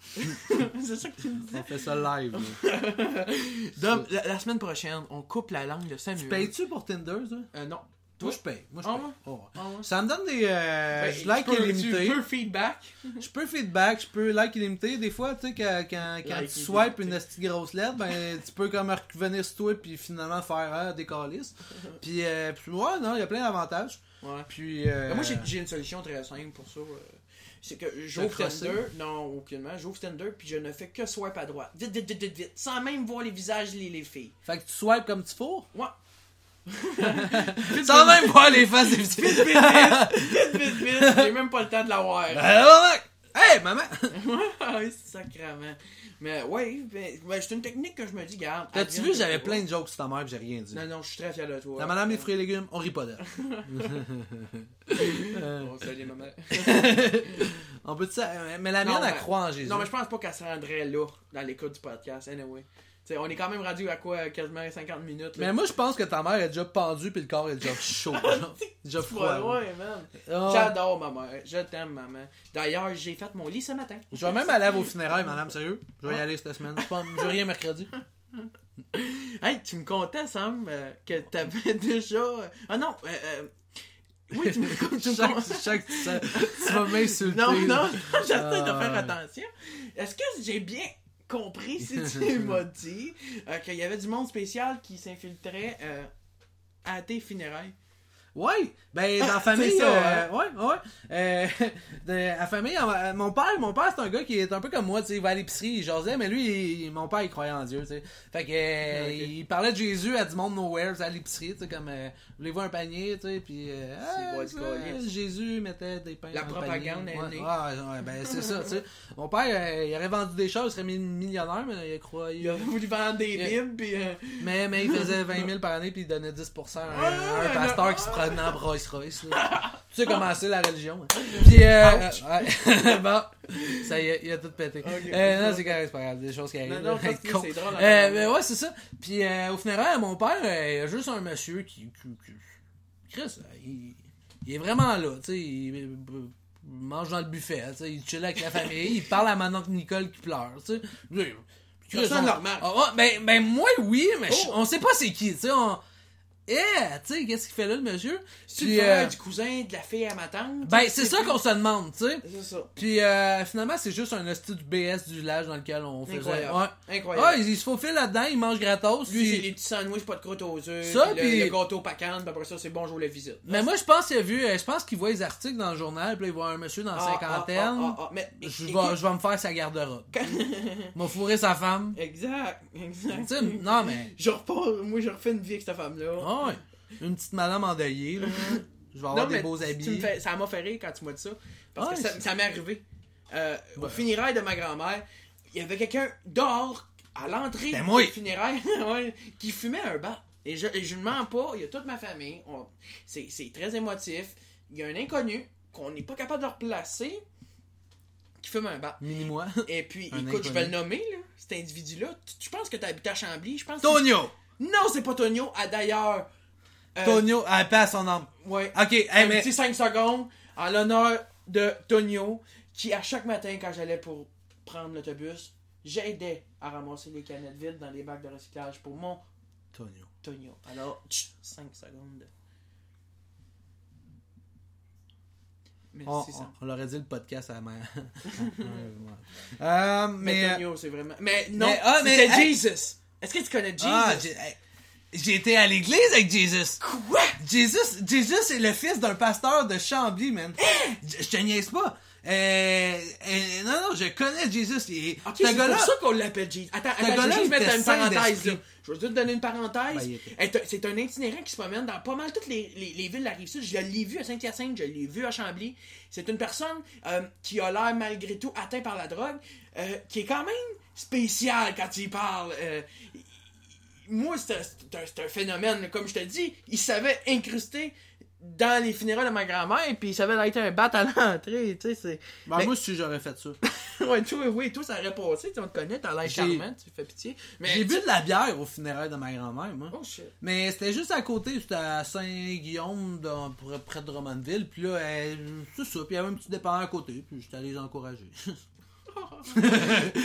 c'est ça que tu me On fait ça live. dis. Donc, la, la semaine prochaine, on coupe la langue de Samuel. tu payes-tu pour Tinder, ça? Euh, non. Moi, je paye. Moi, je Ah paye. Oh, ouais. Ah ouais. Ça me donne des. euh, Ben, je like tu peux- illimité. Tu peux feedback. Je peux feedback, je peux like illimité. Des fois, tu sais, quand, quand, quand Like tu swipes une petite grosse lettre, ben, tu peux comme revenir sur toi puis finalement faire ah, des calices. Puis, euh, puis ouais, non, il y a plein d'avantages. Ouais. Puis. euh, Ben, moi, j'ai une solution très simple pour ça. euh, C'est que j'ouvre? Tinder. Non, aucunement. J'ouvre Tinder, puis je ne fais que swipe à droite. Vite, vite, vite, vite, vite. Sans même voir les visages les, les filles. Fait que tu swipes comme tu faut? Ouais. Sans même voir les faces des petits. Vite, vite, vite. Vite, vite, vite. J'ai même pas le temps de la voir. Hey, maman! Oui, sacrément. Mais ouais, ben, ben, c'est une technique que je me dis, garde. T'as-tu vu, que j'avais plein de jokes sur ta mère pis j'ai rien dit. Non, non, je suis très fier de toi. La madame des fruits et légumes, on rit pas d'elle. Euh, Bon, salut, maman. on peut ça, mais la mienne, elle croit en Jésus. Non, mais je pense pas qu'elle se rendrait là, dans l'écoute du podcast, anyway. T'sais, on est quand même rendu à quoi, quasiment 50 minutes. là. Mais moi, je pense que ta mère est déjà pendue puis le corps est déjà chaud. déjà froid. Ouais, man. Ah. J'adore ma mère. Je t'aime, maman. D'ailleurs, j'ai fait mon lit ce matin. Je vais même aller à vos funérailles, madame, sérieux? Je vais y aller cette semaine. Je vais rien mercredi. Hey, tu me contais, Sam, euh, que t'avais déjà. euh, Ah non, euh, euh, Oui, tu me, tu chaque, chaque, ça- tu vas m'insulter. Non, non, j'essaie de Ah, faire attention. Est-ce que j'ai bien compris si tu m'as dit euh, qu'il y avait du monde spécial qui s'infiltrait euh, à tes funérailles? Ouais, ben dans la Ah, famille, ça, euh, ouais, ouais. Euh, de, la famille, euh, mon père, mon père c'est un gars qui est un peu comme moi, tu sais, il va à l'épicerie, il jasait, mais lui, il- mon père, il croyait en Dieu, tu sais. Fait que euh, Ah, il parlait de Jésus à du monde nowhere, à l'épicerie, tu sais, comme euh, voulez-vous un panier, tu sais, puis euh, C'est ah. Jésus mettait des pains La dans le propagande panier. est ouais, née. ouais, ben c'est ça, tu sais. Mon père, il aurait vendu des choses, il serait mi- millionnaire, mais il croyait. Il a voulu vendre des bibles, puis. euh, Mais, mais il faisait 20 000 par année puis il donnait 10% à un pasteur qui se prenant Rolls Royce. Là. tu sais comment c'est la religion. hein. Puis, euh, ouais. bon, ça y est, il a tout pété. Ok. Euh, non, c'est correct, c'est pas grave, des choses qui arrivent. Non, non, c'est drôle. Euh, ben ouais, c'est ça. Puis euh, au funéraire, mon père, euh, il y a juste un monsieur qui. qui, qui- Chris, euh, il, il est vraiment là, tu sais. Il, mange dans le buffet, tu sais. Il chill avec la famille, il parle à ma tante Nicole qui pleure, tu sais. Chris, Personne on- normal. Ah, ouais, ben, ben, moi, oui, mais Oh. on sait pas c'est qui, tu sais. On... Eh, tu sais, qu'est-ce qu'il fait là, le monsieur? C'est le frère du cousin de la fille à ma tante. ben, c'est ça qu'on se demande, tu sais. C'est ça. Puis euh, finalement, c'est juste un hostie du BS du village dans lequel on faisait. Incroyable. Ouais. Incroyable. Ouais, il, il se faufile là-dedans, il mange gratos. Lui, puis- c'est les petits sandwichs, pas de croûte aux œufs. Ça, puis puis- le, le gâteau pacane, puis après ça, c'est bonjour la visite. Mais moi, je pense qu'il a vu, euh, je pense qu'il voit les articles dans le journal, puis il voit un monsieur dans la Ah, cinquantaine. ah, ah, ah, mais, Je, vais, je vais me faire sa garde-robe. m'a fourré sa femme. Exact, exact. Tu sais, non, mais. Je repars, moi, je refais une vie avec cette femme-là. Ouais. Une petite madame endeuillée, là. Je vais avoir des beaux habits. fais- ça m'a fait rire quand tu m'as dit ça. Parce Ouais, que ça, m'est arrivé. Euh, Au Ouais. funérailles de ma grand-mère, il y avait quelqu'un dehors, à l'entrée C'était du ouais, qui fumait un bat. Et je, et je ne mens pas, il y a toute ma famille. C'est c'est très émotif. Il y a un inconnu qu'on n'est pas capable de replacer qui fume un bat. Mini-moi. Et puis, Un écoute, je vais le nommer, là, cet individu-là. Tu, tu penses que tu habites à Chambly? Je pense que- Tonio! Non, c'est pas Tonio. Ah, d'ailleurs. euh, Tonio, elle paix à son âme. Ouais. Ok, hey, mais. petit 5 secondes en l'honneur de Tonio, qui à chaque matin, quand j'allais pour prendre l'autobus, j'aidais à ramasser les canettes vides dans les bacs de recyclage pour mon Tonio. Tonio. Alors, 5 secondes. Merci, On, ça. on, on leur a dit le podcast à la mère. euh, Mais, mais. euh, Tonio, c'est vraiment. Mais non, Mais, ah, mais. Jesus. Est-ce que tu connais Jesus? Ah, j'ai été à l'église avec Jesus. Quoi? Jesus, Jesus est le fils d'un pasteur de Chambly, man. Je je te niaise pas. Euh, euh, non, non, je connais Jesus. Ok, ce c'est gars-là, pour ça qu'on l'appelle Jesus. Attends, attends, je gars-là, vais juste il mettre était une saint parenthèse. d'esprit. Là. Je vais juste te donner une parenthèse. Ben, il était- Est- C'est un itinérant qui se promène dans pas mal toutes les, les, les villes de la Rive-Sud. Je l'ai vu à Saint-Hyacinthe, je l'ai vu à Chambly. C'est une personne euh, qui a l'air malgré tout atteint par la drogue, euh, qui est quand même spécial quand il parle. Euh, moi, c'est un, phénomène. Comme je te dis, il savait incruster dans les funérailles de ma grand-mère, puis il savait être un bat à l'entrée. Tu sais. Ben, Mais- moi aussi, j'aurais fait ça. ouais, toi, oui, toi, ça aurait passé. On te connaît, t'as l'air charmant, tu fais pitié. Mais J'ai bu de la bière au funérail de ma grand-mère, moi. Oh shit. Mais c'était juste à côté, c'était à Saint-Guillaume, près- de Drummondville. Puis là, c'est ça. Puis il y avait un petit dépanneur à côté. Puis j'étais allé les encourager.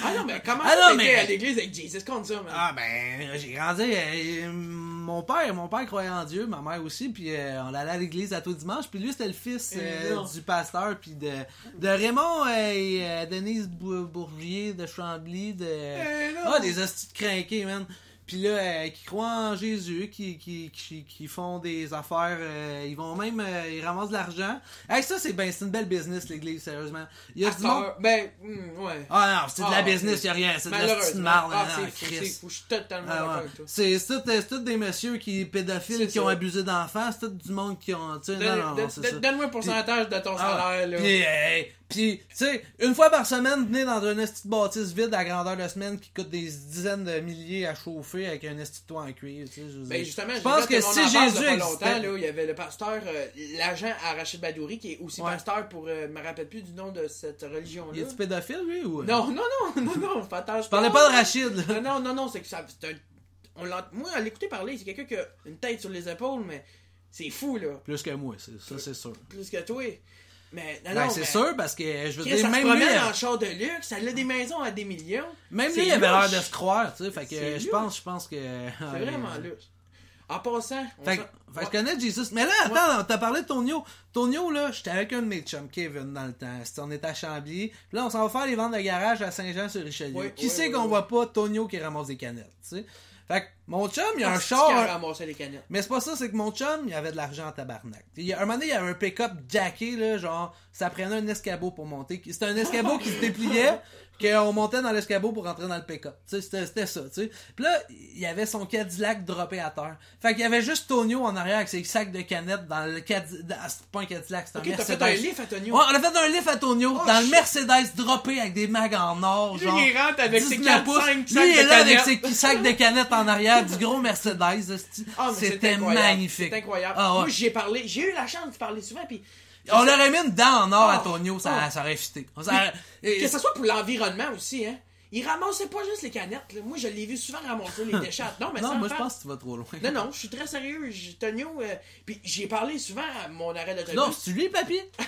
Ah non, mais comment Ah non, mais- à l'église avec Jesus contre ça, man? Ah ben, j'ai grandi. euh, mon père, mon père croyait en Dieu, ma mère aussi, puis euh, on allait à l'église à tous les dimanches. Puis lui, c'était le fils Eh euh, du pasteur, puis de, de Raymond euh, et euh, Denise Bou- Bourgier de Chambly, de Eh ah des hosties de crinqués, man. Puis là, euh, qui croient en Jésus, qui, qui, qui, qui font des affaires, euh, ils vont même, euh, ils ramassent de l'argent. Hey, ça, c'est ben, c'est une belle business, l'église, sérieusement. Il y a du monde. Ben, hmm, ouais. Ah non, c'est de la Ah, business, y a rien, c'est de la petite marde. Ah, c'est fou. Je suis totalement Ah d'accord ouais. avec toi. C'est c'est tout, c'est tout des messieurs qui pédophiles qui ont abusé d'enfants, c'est tout du monde qui ont. Tu sais, non, non, c'est ça. Donne-moi un pourcentage de ton Ah, salaire, là. Puis, tu sais, une fois par semaine, venez dans une petite bâtisse vide à grandeur de semaine qui coûte des dizaines de milliers à chauffer avec un esti de toit en cuir, tu sais. je veux Ben justement, je pense que si Jésus il longtemps, là, il y avait le pasteur, euh, l'agent à Rachid Badouri, qui est aussi Ouais. pasteur pour, euh, me rappelle plus du nom de cette religion-là. Il est-tu pédophile, lui, ou? Non, non, non, non, non, fais attention. Je parlais pas de Rachid, là. Non, non, non, non, c'est que ça. c'est un- on moi, à l'écouter parler, c'est quelqu'un qui a une tête sur les épaules, mais c'est fou, là. Plus que moi, ça, c'est sûr. Plus que toi. Mais non, Ben, non, c'est mais- sûr, parce que, je veux Chris, dire, ça se même lui, promène euh, en char de luxe, ça a des maisons à des millions. même lui, il avait l'air de se croire, tu sais, fait que, je pense, je pense que. C'est vraiment luxe. En passant, Fait, fait que je connais Jesus. Mais là, attends, t'as parlé de Tonio. Tonio, là, j'étais avec un de mes chums, Kevin, dans le temps. On était à Chambly. Puis là, on s'en va faire les ventes de garage à Saint-Jean-sur-Richelieu. Qui oui, sait qu'on voit pas Tonio qui ramasse des canettes, tu sais? Fait que mon chum, il a un char. ramassé les canettes. Mais c'est pas ça, c'est que mon chum, il avait de l'argent en tabarnak. Il y a, un moment donné, il y avait un pick-up jacké, là, genre, ça prenait un escabeau pour monter. C'était un escabeau qui se dépliait, qu'on montait dans l'escabeau pour rentrer dans le sais, c'était, c'était ça, tu sais. Puis là, il y avait son Cadillac droppé à terre. Fait qu'il y avait juste Tonio en arrière avec ses sacs de canettes dans le Cadillac. C'est pas un Cadillac, c'est un Ok, t'as Mercedes. fait un lift à Tonio. Ouais, on a fait un lift à Tonio Oh, dans le. Mercedes droppé avec des mags en or, Lui, genre. il rentre avec ses 19 4 pouces. 5 Lui, il est là avec ses sacs de canettes en arrière du gros Mercedes. Ah, C'était magnifique. C'est incroyable. Ah, ouais. Moi, j'ai parlé, j'ai eu la chance de parler souvent, puis On aurait mis une dent en or à Oh. Tonio, ça, Oh. ça aurait fité. Ça aurait- et- que ce soit pour l'environnement aussi, hein. Il ramassait pas juste les canettes, là. Moi, je l'ai vu souvent ramasser les déchets. Non, mais Non, moi je pense que tu vas trop loin. Non, non, je suis très sérieux. Tonio, euh, puis j'ai parlé souvent à mon arrêt d'autobus. Non, c'est lui, papy?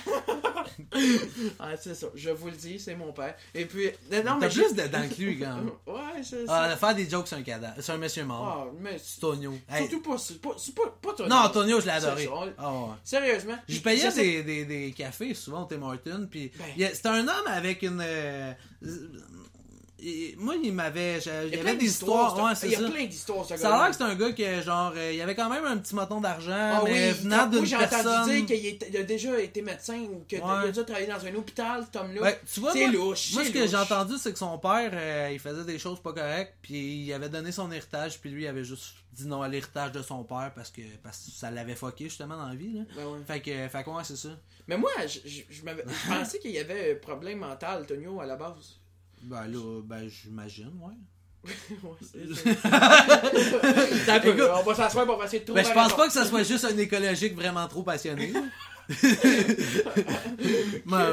Ah, c'est ça, je vous le dis, c'est mon père. Et puis, non, mais j'ai- plus de dents que lui, quand même. Ouais, c'est Ah, ça. de faire des jokes sur un cadavre, sur un monsieur mort. Ah, mais C'est Tonio. Hey. surtout pas, c'est pas, c'est pas, pas Tonio. Non, Tonio, je l'ai C'est adoré. Ah, ouais. Sérieusement. Je payais des, des, des cafés souvent au Tim Hortons, puis Ben. c'était un homme avec une... euh, et moi, il m'avait... j'ai- Il y avait plein des histoires, ouais, Il y a ça. plein d'histoires, ce Ça a l'air que c'est un gars qui, genre, euh, il avait quand même un petit moton d'argent, Ah mais oui, venant moi d'une j'ai personne... entendu dire qu'il a déjà été médecin ou qu'il Ouais. a déjà travaillé dans un hôpital, cet homme-là. Ouais, tu vois, c'est moi, louche. moi, ce que j'ai entendu, c'est que son père, euh, il faisait des choses pas correctes, puis il avait donné son héritage, puis lui, il avait juste dit non à l'héritage de son père parce que, parce que ça l'avait fucké justement dans la vie. Là. Ben ouais. Fait que, fait que ouais, c'est ça. Mais moi, je, je, je je pensais qu'il y avait un problème mental, Tonio, à la base. Ben là, ben j'imagine, ouais. Ouais, c'est ça. T'as peu, Écoute, on va s'asseoir pour essayer de trouver Ben je pense raison. pas que ça soit juste un écologique vraiment trop passionné.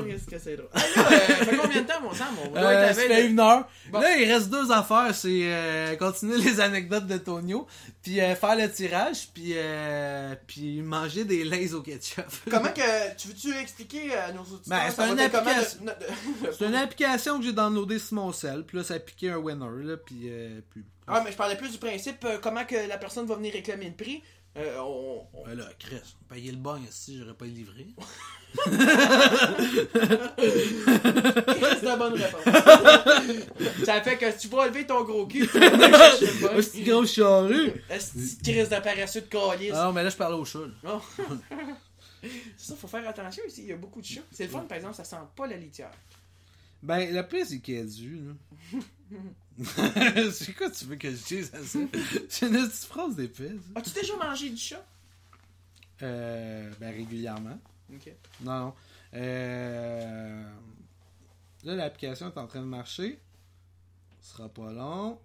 Qu'est-ce que c'est drôle. Ah, là, euh, ça fait combien de temps, mon sang? On doit Euh, être ça fait une heure. Bon. Là, il reste deux affaires. C'est euh, continuer les anecdotes de Tonio, puis euh, faire le tirage, puis euh, puis manger des lays au ketchup. Comment que. Tu veux-tu expliquer à nos auditeurs? Ben, c'est une application. de- une application que j'ai downloadée sur mon cell, puis là, ça a piqué un winner, là, puis... euh, puis... Ah, mais je parlais plus du principe, euh, comment que la personne va venir réclamer le prix. Euh, on, on- Ben là, Chris, payer le bon si j'aurais pas livré? C'est la bonne réponse. ça fait que tu vas lever ton gros cul, tu vas c'est gros charru! Est-ce que crise paresseux de calice? Ah non, mais là, je parlais au chat. C'est ça, faut faire attention aussi, il y a beaucoup de chats. C'est le fun, par exemple, ça sent pas la litière. Ben, le pire, c'est qu'il y a là. c'est quoi tu veux que je dise à ça? C'est une petite phrase d'épée. As-tu déjà mangé du chat? Euh, ben, régulièrement. Ok. Non, non. Euh... Là, l'application est en train de marcher. Ce sera pas long.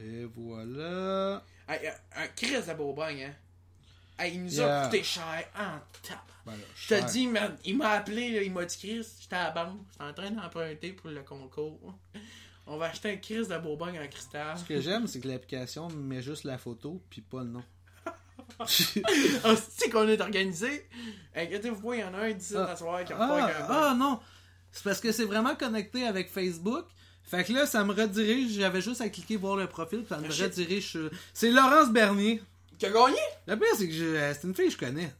Et voilà. Hey, un, un crise de bourgogne, hein. Hey, il nous Yeah. a coûté cher en tape. Ben Je te dis, man, il m'a appelé, là, il m'a dit Chris, j'étais à la banque, j'étais en train d'emprunter pour le concours. On va acheter un Chris de Bourgogne en cristal. Ce que j'aime, c'est que l'application met juste la photo, puis pas le nom. Ah, c'est qu'on est organisé? Inquiétez-vous pas, il y en a un d'ici Ah. à soir qui a pas ah, ah, non! C'est parce que c'est vraiment connecté avec Facebook. Fait que là, ça me redirige. J'avais juste à cliquer voir le profil, puis ça me redirige sur. C'est Laurence Bernier. Qui a gagné? Le pire, c'est que je- c'est une fille que je connais.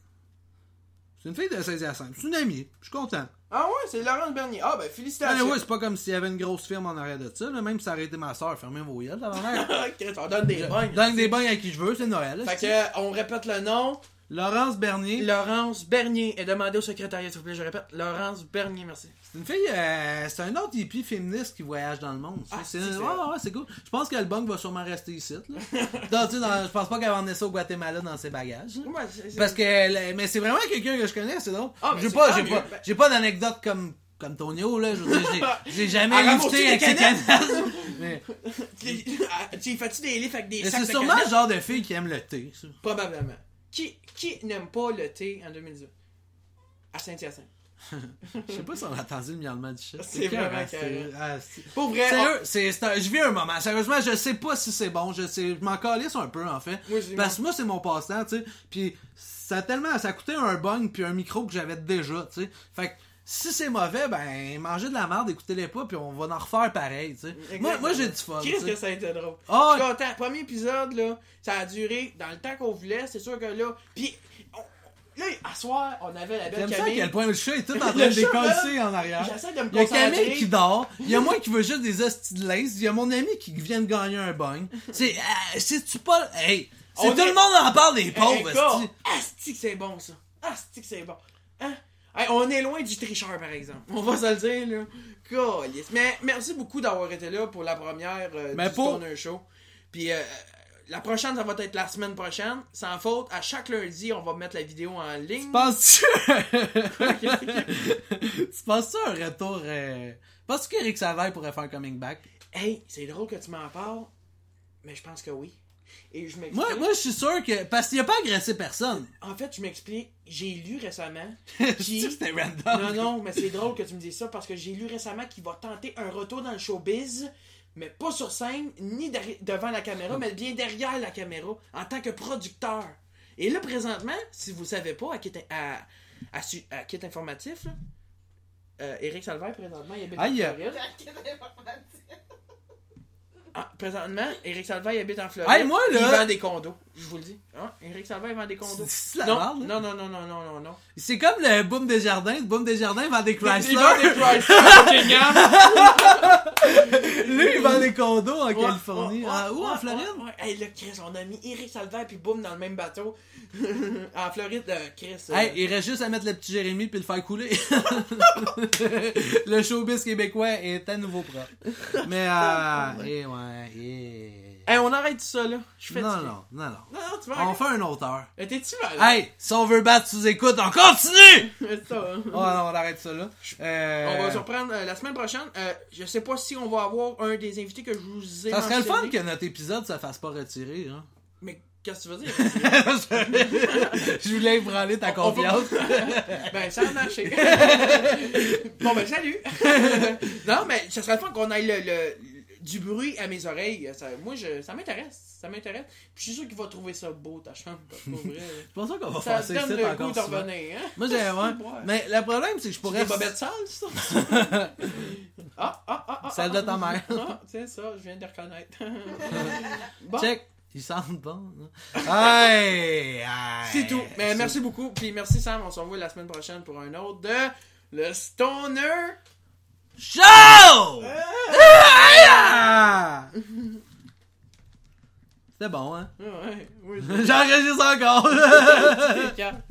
C'est une fille de 16 à 5. C'est une amie. Je suis content. Ah ouais, c'est Laurence Bernier. Ah ben Ah, félicitations. ouais, c'est pas comme s'il y avait une grosse firme en arrière de ça. là. Même si ça aurait été ma soeur, fermez vos yeux, la mère. On donne des bagnes. Donne des bagnes à qui je veux, c'est Noël. Fait que, on répète le nom. Laurence Bernier. Laurence Bernier est demandé au secrétariat, s'il vous plaît, je répète. Laurence Bernier, merci. C'est une fille, euh, c'est un autre hippie féministe qui voyage dans le monde. Ah, c'est, ouais, c'est- ouais, cool. Je pense que le bug va sûrement rester ici. Là. Tu dans- je pense pas qu'elle va emmener ça au Guatemala dans ses bagages. Ouais, Parce que, mais c'est vraiment quelqu'un que je connais, c'est drôle. Ah, j'ai pas, j'ai pas, j'ai pas d'anecdote comme, comme Tonio, là. Je veux dire, j'ai, jamais lifté avec ses canettes? mais, Tu ah, tu fais-tu des livres avec des sacs c'est sûrement le genre de fille qui aime le thé, ça. Probablement. Qui, qui n'aime pas le thé en 2018? À Saint-Hyacinthe. Je sais pas si on a entendu le miaulement du chat. C'est vraiment ah, Pour vrai, Sérieux, c'est, un- je vis un moment. Sérieusement, je sais pas si c'est bon. Je sais, je m'en calisse un peu, en fait. Parce que moi, c'est mon passe-temps, tu sais. Puis ça a tellement, ça coûté un bong puis un micro que j'avais déjà, tu sais. Fait que si c'est mauvais, ben, mangez de la merde, écoutez-les pas, puis on va en refaire pareil, tu sais. Moi, moi j'ai du fun. tu Qu'est-ce que ça a été drôle? Ah, Je suis content. Premier épisode, là, ça a duré dans le temps qu'on voulait. C'est sûr que là. Puis, on- là, à soir, on avait la belle J'aime ça à Camille. quel point le chat est tout en train de décoller en arrière. J'essaie de me Il y a. Camille qui dort, il y a moi qui veux juste des hosties de lace, il y a mon ami qui vient de gagner un bong. C'est, euh, c'est-tu pas, hey, c'est tout est- le monde en parle des Hey, pauvres, hostie. Asti que c'est bon, ça. Asti que c'est bon. Hein? Hey, on est loin du tricheur, par exemple. On va se le dire, là. Mais merci beaucoup d'avoir été là pour la première euh, Mais du pour- Stoner Show. Puis euh, la prochaine, ça va être la semaine prochaine. Sans faute, à chaque lundi, on va mettre la vidéo en ligne. Penses-tu? tu penses-tu un retour. Euh... Penses-tu qu'Éric Savard pourrait faire coming back? Hey, c'est drôle que tu m'en parles, mais je pense que oui. Et je m'explique. Moi, moi je suis sûr que. Parce qu'il a pas agressé personne. En fait, je m'explique. J'ai lu récemment. Je Qui- sais que c'était random. Non, non, mais c'est drôle que tu me dises ça parce que j'ai lu récemment qu'il va tenter un retour dans le showbiz, mais pas sur scène, ni devant la caméra, mais bien derrière la caméra, en tant que producteur. Et là, présentement, si vous savez pas, à Kit, à, à, Su- à Kit Informatif, là, euh, Éric Salvaire, présentement, il habite Aïe. en Floride. Ah, présentement, Éric Salvaire, il habite en Floride. Hey, moi, là- Il vend des condos, je vous le dis. Hein? Éric Salvaire, il vend des condos. C'est la Non, non, non, non, non, non, non, non. C'est comme le Boom des Jardins. Le Boom des Jardins vend des Chrysler. Il vend des Chrysler. Lui, il vend des condos en Ouais, Californie. ouais, Ah, où, ouais, en Floride? ouais. Hey, là, Chris, on a mis Eric Salvaire puis Boom dans le même bateau. en Floride, euh, Chris. euh, Hey, il reste juste à mettre le petit Jérémy puis le faire couler. le showbiz québécois est à nouveau propre. Mais, euh, et ouais, et... hey, on arrête ça, là. Je Non, non, non, non. Non, non, tu vas On fait un autre heure. Euh, T'es-tu malade? Hey, si on veut battre sous écoute, on continue! Ça, hein. Oh non, on arrête ça là. Euh, On va se reprendre euh, la semaine prochaine. Euh, je sais pas si on va avoir un des invités que je vous ai Ça serait le fun que notre épisode se fasse pas retirer. Hein. Mais qu'est-ce que tu veux dire? Je voulais ébranler ta On confiance. ben, ça a marché. bon, ben, salut. non, mais ça serait le fun qu'on aille le, le- du bruit à mes oreilles. Ça, moi, je, ça m'intéresse. Ça m'intéresse. Puis je suis sûr qu'il va trouver ça beau, ta chambre. Pour vrai. C'est pour ça qu'on va ça faire ça donne le goût de revenir, hein? Moi, j'ai, ouais. Mais le problème, c'est que je Pour pourrais. des bobettes sales, ça? ah, ah, ah, ah. Celle ah, de ta mère. Ah, c'est ça, je viens de reconnaître. bon, Check. Ils sentent bon. hein. Hey, hey. c'est tout. Mais C'est- merci beaucoup. Puis merci, Sam. On se revoit la semaine prochaine pour un autre de Le Stoner. Show! Ah! C'était bon, hein? Ouais, oui. J'enregistre encore.